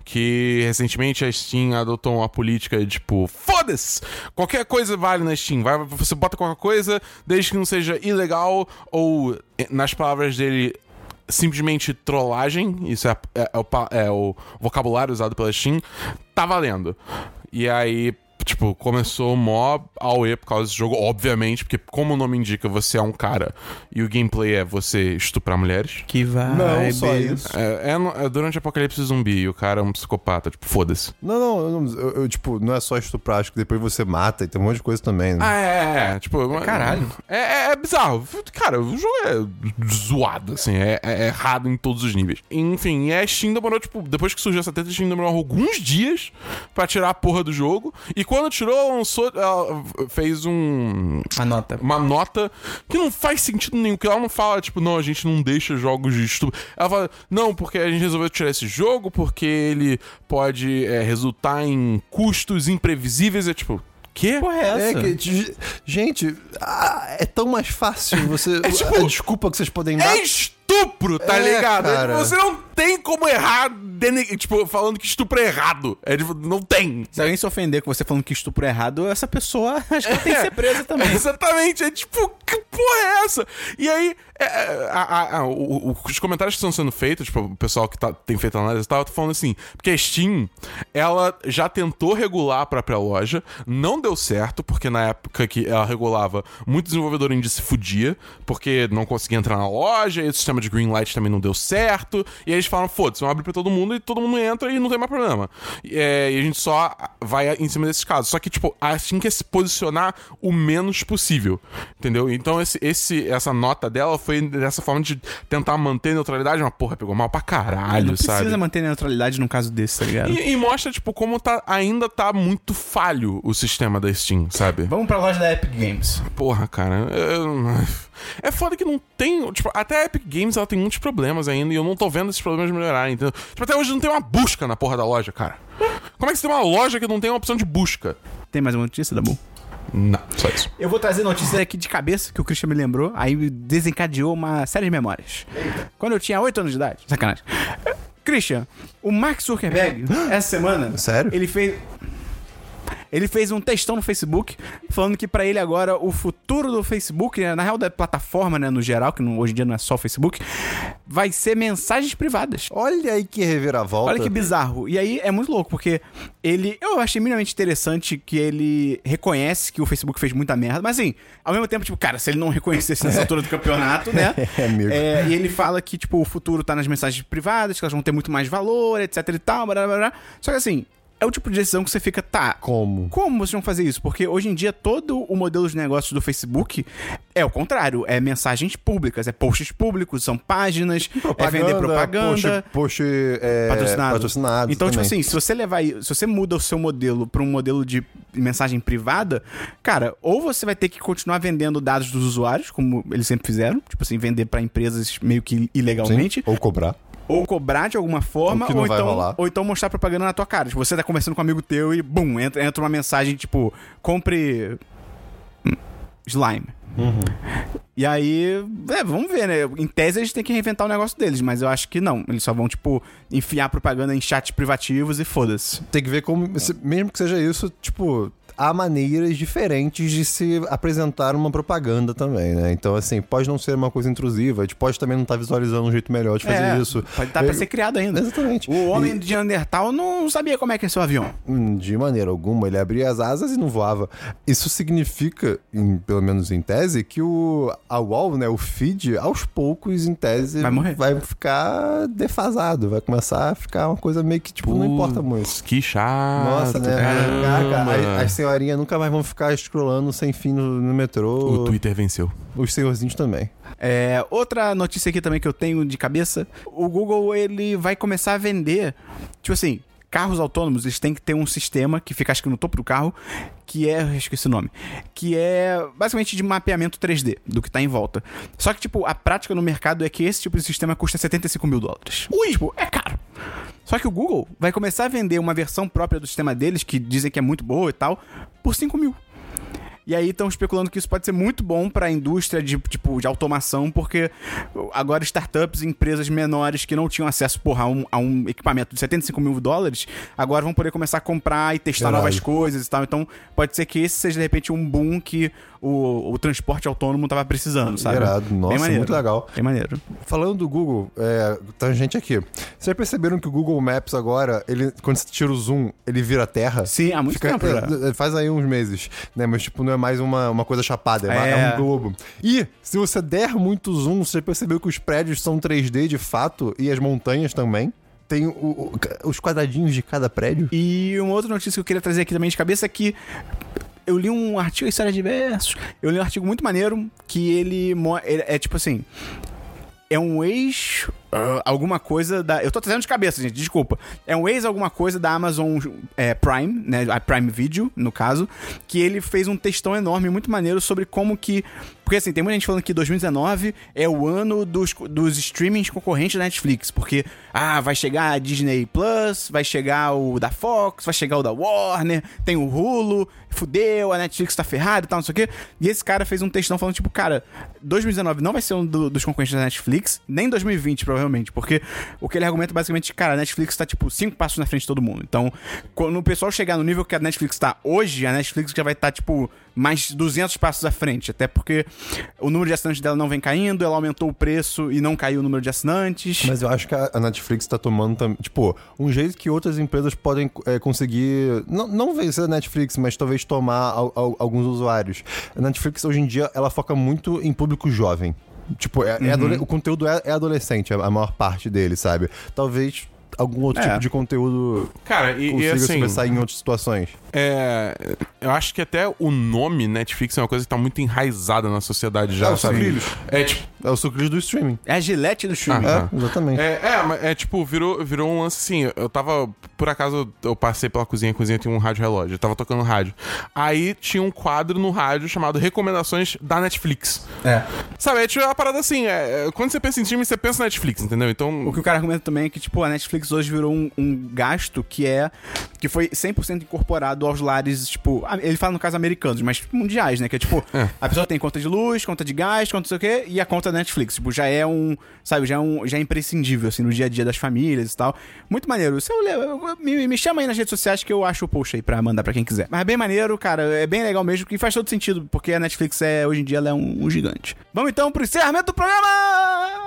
C: Que recentemente a Steam adotou uma política de tipo, foda-se! Qualquer coisa vale na Steam. Vai, você bota qualquer coisa, desde que não seja ilegal ou, eh, nas palavras dele, simplesmente trollagem, isso é, é- é o, é o vocabulário usado pela Steam, tá valendo. E aí, tipo, começou o mó AOE por causa desse jogo, obviamente, porque como o nome indica, você é um cara e o gameplay é você estuprar mulheres.
A: Que vai.
B: Não, só isso.
C: É, é no- é durante o apocalipse zumbi e o cara é um psicopata, tipo, foda-se.
B: Não, não, eu, não- eu- eu, tipo, não é só estuprar, acho que depois você mata e tem um monte de coisa também. Né?
C: Ah, é, é, é, tipo...
A: caralho.
C: É, é, é bizarro. Cara, o jogo é zoado, assim, é, é errado em todos os níveis. Enfim, e a Steam demorou, tipo, depois que surgiu essa treta, a Steam demorou alguns dias pra tirar a porra do jogo. E quando tirou, ela lançou, ela fez um...
A: Anota.
C: Uma nota que não faz sentido nenhum, que ela não fala, tipo, não, a gente não deixa jogos de estupro. Ela fala, não, porque a gente resolveu tirar esse jogo, porque ele pode é, resultar em custos imprevisíveis. É tipo, quê?
A: Porra, é
B: É
A: essa?
B: que, de- gente, ah, é tão mais fácil você.
C: tipo-
B: a desculpa que vocês podem dar.
C: É estupro, tá
B: É,
C: ligado?
B: cara.
C: Você não tem como errar, tipo, falando que estupro é errado. É, tipo, não tem.
A: Se alguém se ofender com você falando que estupro é errado, essa pessoa acho que tem que ser presa também.
C: Exatamente, é tipo, que porra é essa? E aí, é, é, a- a- a- o- os comentários que estão sendo feitos, tipo, o pessoal que tá- tem feito análise e tal, tá falando assim, porque a Steam, ela já tentou regular a própria loja, não deu certo, porque na época que ela regulava, muito desenvolvedor indie se fudia, porque não conseguia entrar na loja, e o sistema sistema de green light também não deu certo. E aí eles falam, foda-se, vamos abrir pra todo mundo e todo mundo entra e não tem mais problema. É, e a gente só vai em cima desses casos. Só que, tipo, a Steam quer se posicionar o menos possível. Entendeu? Então esse, esse, essa nota dela foi dessa forma de tentar manter a neutralidade. Mas, porra, pegou mal pra caralho,
A: não
C: sabe?
A: precisa manter a neutralidade num caso desse, tá ligado?
C: E, e mostra, tipo, como tá, ainda tá muito falho o sistema da Steam, sabe?
A: Vamos pra loja da Epic Games.
C: Porra, cara. eu- É foda que não tem. Tipo, até a Epic Games ela tem muitos problemas ainda e eu não tô vendo esses problemas melhorarem. Entendeu? Tipo, até hoje não tem uma busca na porra da loja, cara. Como é que você tem uma loja que não tem uma opção de busca?
A: Tem mais uma notícia, Dabu?
C: Não, só isso.
A: Eu vou trazer notícia aqui de cabeça que o Christian me lembrou, aí desencadeou uma série de memórias. Quando eu tinha 8 anos de idade. Sacanagem. Christian, o Mark Zuckerberg, essa semana.
B: Sério?
A: Ele fez. Ele fez um textão no Facebook falando que pra ele agora o futuro do Facebook, né, na real da plataforma, né, no geral, que hoje em dia não é só o Facebook, vai ser mensagens privadas.
B: Olha aí que reviravolta.
A: Olha que bizarro. E aí é muito louco, porque ele. Eu achei minimamente interessante que ele reconhece que o Facebook fez muita merda, mas assim, ao mesmo tempo, tipo, cara, se ele não reconhecesse nessa altura do campeonato, né?
B: É, amigo.
A: É, e ele fala que, tipo, o futuro tá nas mensagens privadas, que elas vão ter muito mais valor, etc e tal, blá, blá, blá. Só que assim, é o tipo de decisão que você fica, tá.
B: Como?
A: Como vocês vão fazer isso? Porque hoje em dia todo o modelo de negócios do Facebook é o contrário. É mensagens públicas, é posts públicos, são páginas, é vender propaganda.
B: Post, post, é,
A: Patrocinado.
B: patrocinado.
A: Então, tipo
B: também.
A: assim, se você levar. Se você muda o seu modelo pra um modelo de mensagem privada, cara, ou você vai ter que continuar vendendo dados dos usuários, como eles sempre fizeram, tipo assim, vender pra empresas meio que
B: Sim,
A: ilegalmente,
B: Ou cobrar.
A: Ou cobrar de alguma forma, ou então, ou então mostrar propaganda na tua cara. Tipo, você tá conversando com um amigo teu e, bum, entra, entra uma mensagem tipo, compre. hum, Slime.
B: Uhum.
A: E aí, é, vamos ver, né? Em tese eles têm que reinventar o negócio deles, mas eu acho que não. Eles só vão, tipo, enfiar propaganda em chats privativos e foda-se.
B: Tem que ver como. Mesmo que seja isso, tipo. Há maneiras diferentes de se apresentar uma propaganda também, né? Então, assim, pode não ser uma coisa intrusiva, a gente pode também não estar visualizando um jeito melhor de fazer
A: É,
B: isso.
A: Pode estar pra
B: É,
A: ser criado ainda.
B: Exatamente.
A: O homem de Neandertal não sabia como é que é seu avião.
B: Hum, De maneira alguma, ele abria as asas e não voava. Isso significa, em- pelo menos em tese, que o a wall, né, o feed, aos poucos, em tese,
A: Vai morrer.
B: vai ficar defasado, vai começar a ficar uma coisa meio que, tipo, não importa muito.
C: Que chato.
B: Nossa, né? Caraca,
C: caramba.
B: as, as senhorinhas nunca mais vão ficar scrollando sem fim no, no metrô.
C: O Twitter venceu.
B: Os senhorzinhos também.
A: É, outra notícia aqui também que eu tenho de cabeça, o Google ele vai começar a vender, tipo assim, carros autônomos, eles têm que ter um sistema que fica acho que no topo do carro, que é, eu esqueci o nome, que é basicamente de mapeamento 3D do que tá em volta. Só que tipo, a prática no mercado é que esse tipo de sistema custa 75 mil dólares. Ui! Tipo, é caro. Só que o Google vai começar a vender uma versão própria do sistema deles, que dizem que é muito boa e tal, por 5 mil. E aí estão especulando que isso pode ser muito bom para a indústria de, tipo, de automação, porque agora startups e empresas menores que não tinham acesso porra, a, um, a um equipamento de 75 mil dólares, agora vão poder começar a comprar e testar
B: Caralho.
A: novas coisas e tal. Então pode ser que esse seja de repente um boom que o, o transporte autônomo tava precisando, sabe?
B: Irado. Nossa,
A: maneiro.
B: muito legal.
A: Bem maneiro.
B: Falando do Google, é, tá gente aqui. Vocês já perceberam que o Google Maps agora, ele, quando você tira o zoom, ele vira terra?
A: Sim, há muito tempo já.
B: é, Faz aí uns meses, né? Mas, tipo, não é mais uma, uma coisa chapada, é,
A: É.
B: é um globo. E, se você der muito zoom, você já percebeu que os prédios são 3D de fato e as montanhas também? Tem o- o- os quadradinhos de cada prédio?
A: E uma outra notícia que eu queria trazer aqui também de cabeça é que eu li um artigo, história de versos. Eu li um artigo muito maneiro que ele, ele é tipo assim. É um ex. Ah, alguma coisa da. Eu tô trazendo de cabeça, gente, desculpa. É um ex alguma coisa da Amazon é, Prime, né? A Prime Video, no caso. Que ele fez um textão enorme, muito maneiro, sobre como que. Porque assim, tem muita gente falando que 2019 é o ano dos, dos streamings concorrentes da Netflix. Porque, ah, vai chegar a Disney Plus, vai chegar o da Fox, vai chegar o da Warner, tem o Hulu, fudeu, a Netflix tá ferrada e tal, não sei o quê. E esse cara fez um textão falando, tipo, cara, 2019 não vai ser um do- dos concorrentes da Netflix, nem 2020, provavelmente. Porque o que ele argumenta basicamente, cara, a Netflix tá, tipo, cinco passos na frente de todo mundo. Então, quando o pessoal chegar no nível que a Netflix tá hoje, a Netflix já vai estar, tipo, mais 200 passos à frente. Até porque o número de assinantes dela não vem caindo, ela aumentou o preço e não caiu o número de assinantes.
B: Mas eu acho que a Netflix tá tomando. Tipo, um jeito que outras empresas podem é, conseguir. Não, não vencer a Netflix, mas talvez tomar al- al- alguns usuários. A Netflix hoje em dia ela foca muito em público jovem. Tipo, é, é adole- o conteúdo é, é adolescente, a, a maior parte dele, sabe? Talvez algum outro
A: É.
B: tipo de conteúdo
C: Cara, e, e
B: consiga
C: assim.
B: sobressair em outras situações.
C: É, eu acho que até o nome Netflix é uma coisa que tá muito enraizada na sociedade já,
B: É, o
C: sabe?
B: sucrilhos.
C: É tipo.
B: É o sucrilhos do streaming.
A: É a gilete do filme.
C: Ah.
B: É, exatamente.
C: É, é, mas é tipo, virou, virou um lance assim. Eu tava, por acaso, eu passei pela cozinha, a cozinha tem um rádio relógio, eu tava tocando rádio. Aí tinha um quadro no rádio chamado Recomendações da Netflix.
A: É.
C: Sabe, é tipo uma parada assim, é, é, quando você pensa em streaming, você pensa na Netflix, entendeu? Então.
A: O que o cara argumenta também é que, tipo, a Netflix hoje virou um, um gasto que é. que foi 100% incorporado aos lares, tipo. Ele fala no caso americanos, mas tipo, mundiais, né? Que é tipo,
C: É.
A: a pessoa tem conta de luz, conta de gás, conta não sei o quê, e a conta da Netflix. Tipo, já é um. Sabe, já é, um, já é imprescindível, assim, no dia a dia das famílias e tal. Muito maneiro. Se eu, eu- me, me chama aí nas redes sociais que eu acho o post aí pra mandar pra quem quiser. Mas é bem maneiro, cara. É bem legal mesmo, que faz todo sentido, porque a Netflix é, hoje em dia, ela é um, um gigante. Vamos então pro encerramento do programa!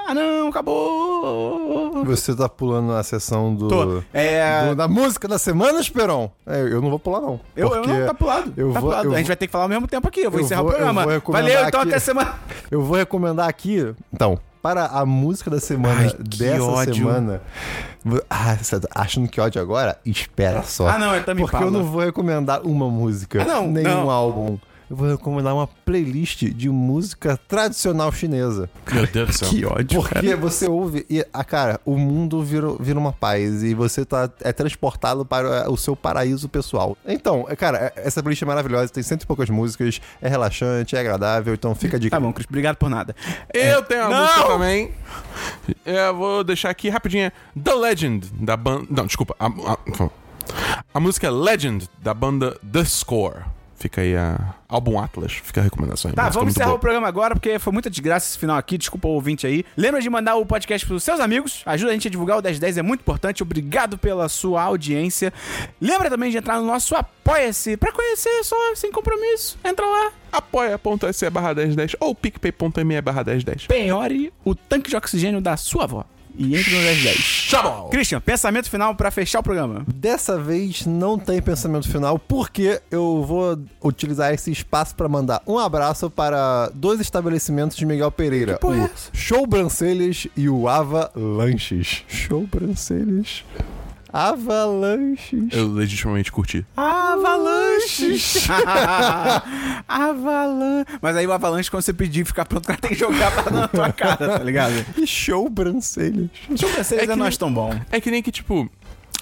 A: Ah, não, acabou!
B: Você tá pulando a sessão do,
A: Tô. É.
B: do- da música da semana, Esperon? É, eu não vou pular, não.
A: Eu, eu
B: porque
A: não, tá pulado.
B: eu
A: tá
B: vou-
A: pulado.
B: eu
A: a gente
B: vou-
A: vai ter que falar ao mesmo tempo aqui. Eu vou
B: Eu
A: encerrar
B: vou-
A: o programa.
B: eu vou recomendar
A: Valeu, então
B: aqui-
A: até semana.
B: Eu vou recomendar aqui. Então, para a música da semana
A: Ai, que
B: dessa
A: ódio.
B: semana. vo- Ah, você tá achando que ódio agora? Espera só.
A: Ah, não, é Tame
B: Porque eu não vou recomendar uma música,
A: Ah, não,
B: nem
A: não.
B: um álbum. Eu vou recomendar uma playlist de música tradicional chinesa.
C: Meu Deus do céu.
A: Que ódio,
B: Porque você ouve e, ah, cara, o mundo vira, vira uma paz e você tá, é transportado para o seu paraíso pessoal. Então, é, cara, é- essa playlist é maravilhosa, tem cento e poucas músicas, é relaxante, é agradável, então fica a dica.
A: Tá bom, Cris. Obrigado por nada.
C: Eu tenho uma
A: Não!
C: música também. Eu vou deixar aqui rapidinho. The Legend, da banda. Não, desculpa. A, a- a música é Legend, da banda The Score. Fica aí a. Álbum Atlas. Fica a recomendação aí.
A: Tá, vamos encerrar
C: boa.
A: o programa agora, porque foi muita desgraça esse final aqui. Desculpa o ouvinte aí. Lembra de mandar o podcast pros seus amigos. Ajuda a gente a divulgar o 1010, é muito importante. Obrigado pela sua audiência. Lembra também de entrar no nosso Apoia-se pra conhecer só, sem compromisso. Entra lá.
C: apoia.se barra 1010 ou picpay.me barra 1010.
A: Penhore o tanque de oxigênio da sua avó. E entre no 1010.
C: Tchau!
A: Christian, pensamento final pra fechar o programa.
B: Dessa vez não tem pensamento final, porque eu vou utilizar esse espaço para mandar um abraço para dois estabelecimentos de Miguel Pereira:
A: porra é
B: o
A: essa?
B: Show Brancelhas e o Ava Lanches. Show Brancelhas. Avalanches.
C: Eu legitimamente curti.
A: Avalanches! Avalanche. Mas aí o avalanche, quando você pedir ficar pronto, o cara tem que jogar pra na tua cara, tá ligado?
B: E show Brancelhas.
A: Deixa eu ver se
C: É
A: ainda
C: que
A: não
C: nem-
A: acho tão bom.
C: É que nem que, tipo.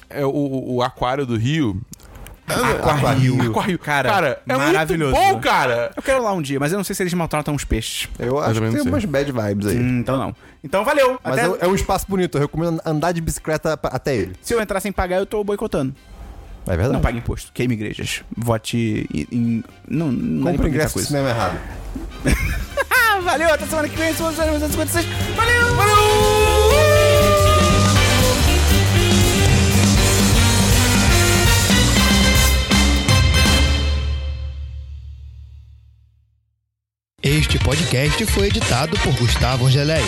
C: É, o, o aquário do Rio.
A: Aquário.
C: Aquário.
A: Cara,
C: Cara, é
A: maravilhoso.
C: muito bom, cara.
A: Eu quero lá um dia, mas eu não sei se eles maltratam os peixes.
B: Eu acho
C: também
B: que tem
C: sei.
B: umas bad vibes aí.
A: Hum, então não. Então valeu.
B: Mas
A: Até-
B: é, é um espaço bonito, eu recomendo andar de bicicleta até ele.
A: Se eu entrar sem pagar, eu tô boicotando.
B: É verdade.
A: Não pague imposto. Queime igrejas. Vote em. não, não
B: Compre ingresso do
A: coisa.
B: cinema errado.
A: Valeu. Até semana que vem. Somos 256. Valeu! Valeu!
E: Este podcast foi editado por Gustavo Angeléia.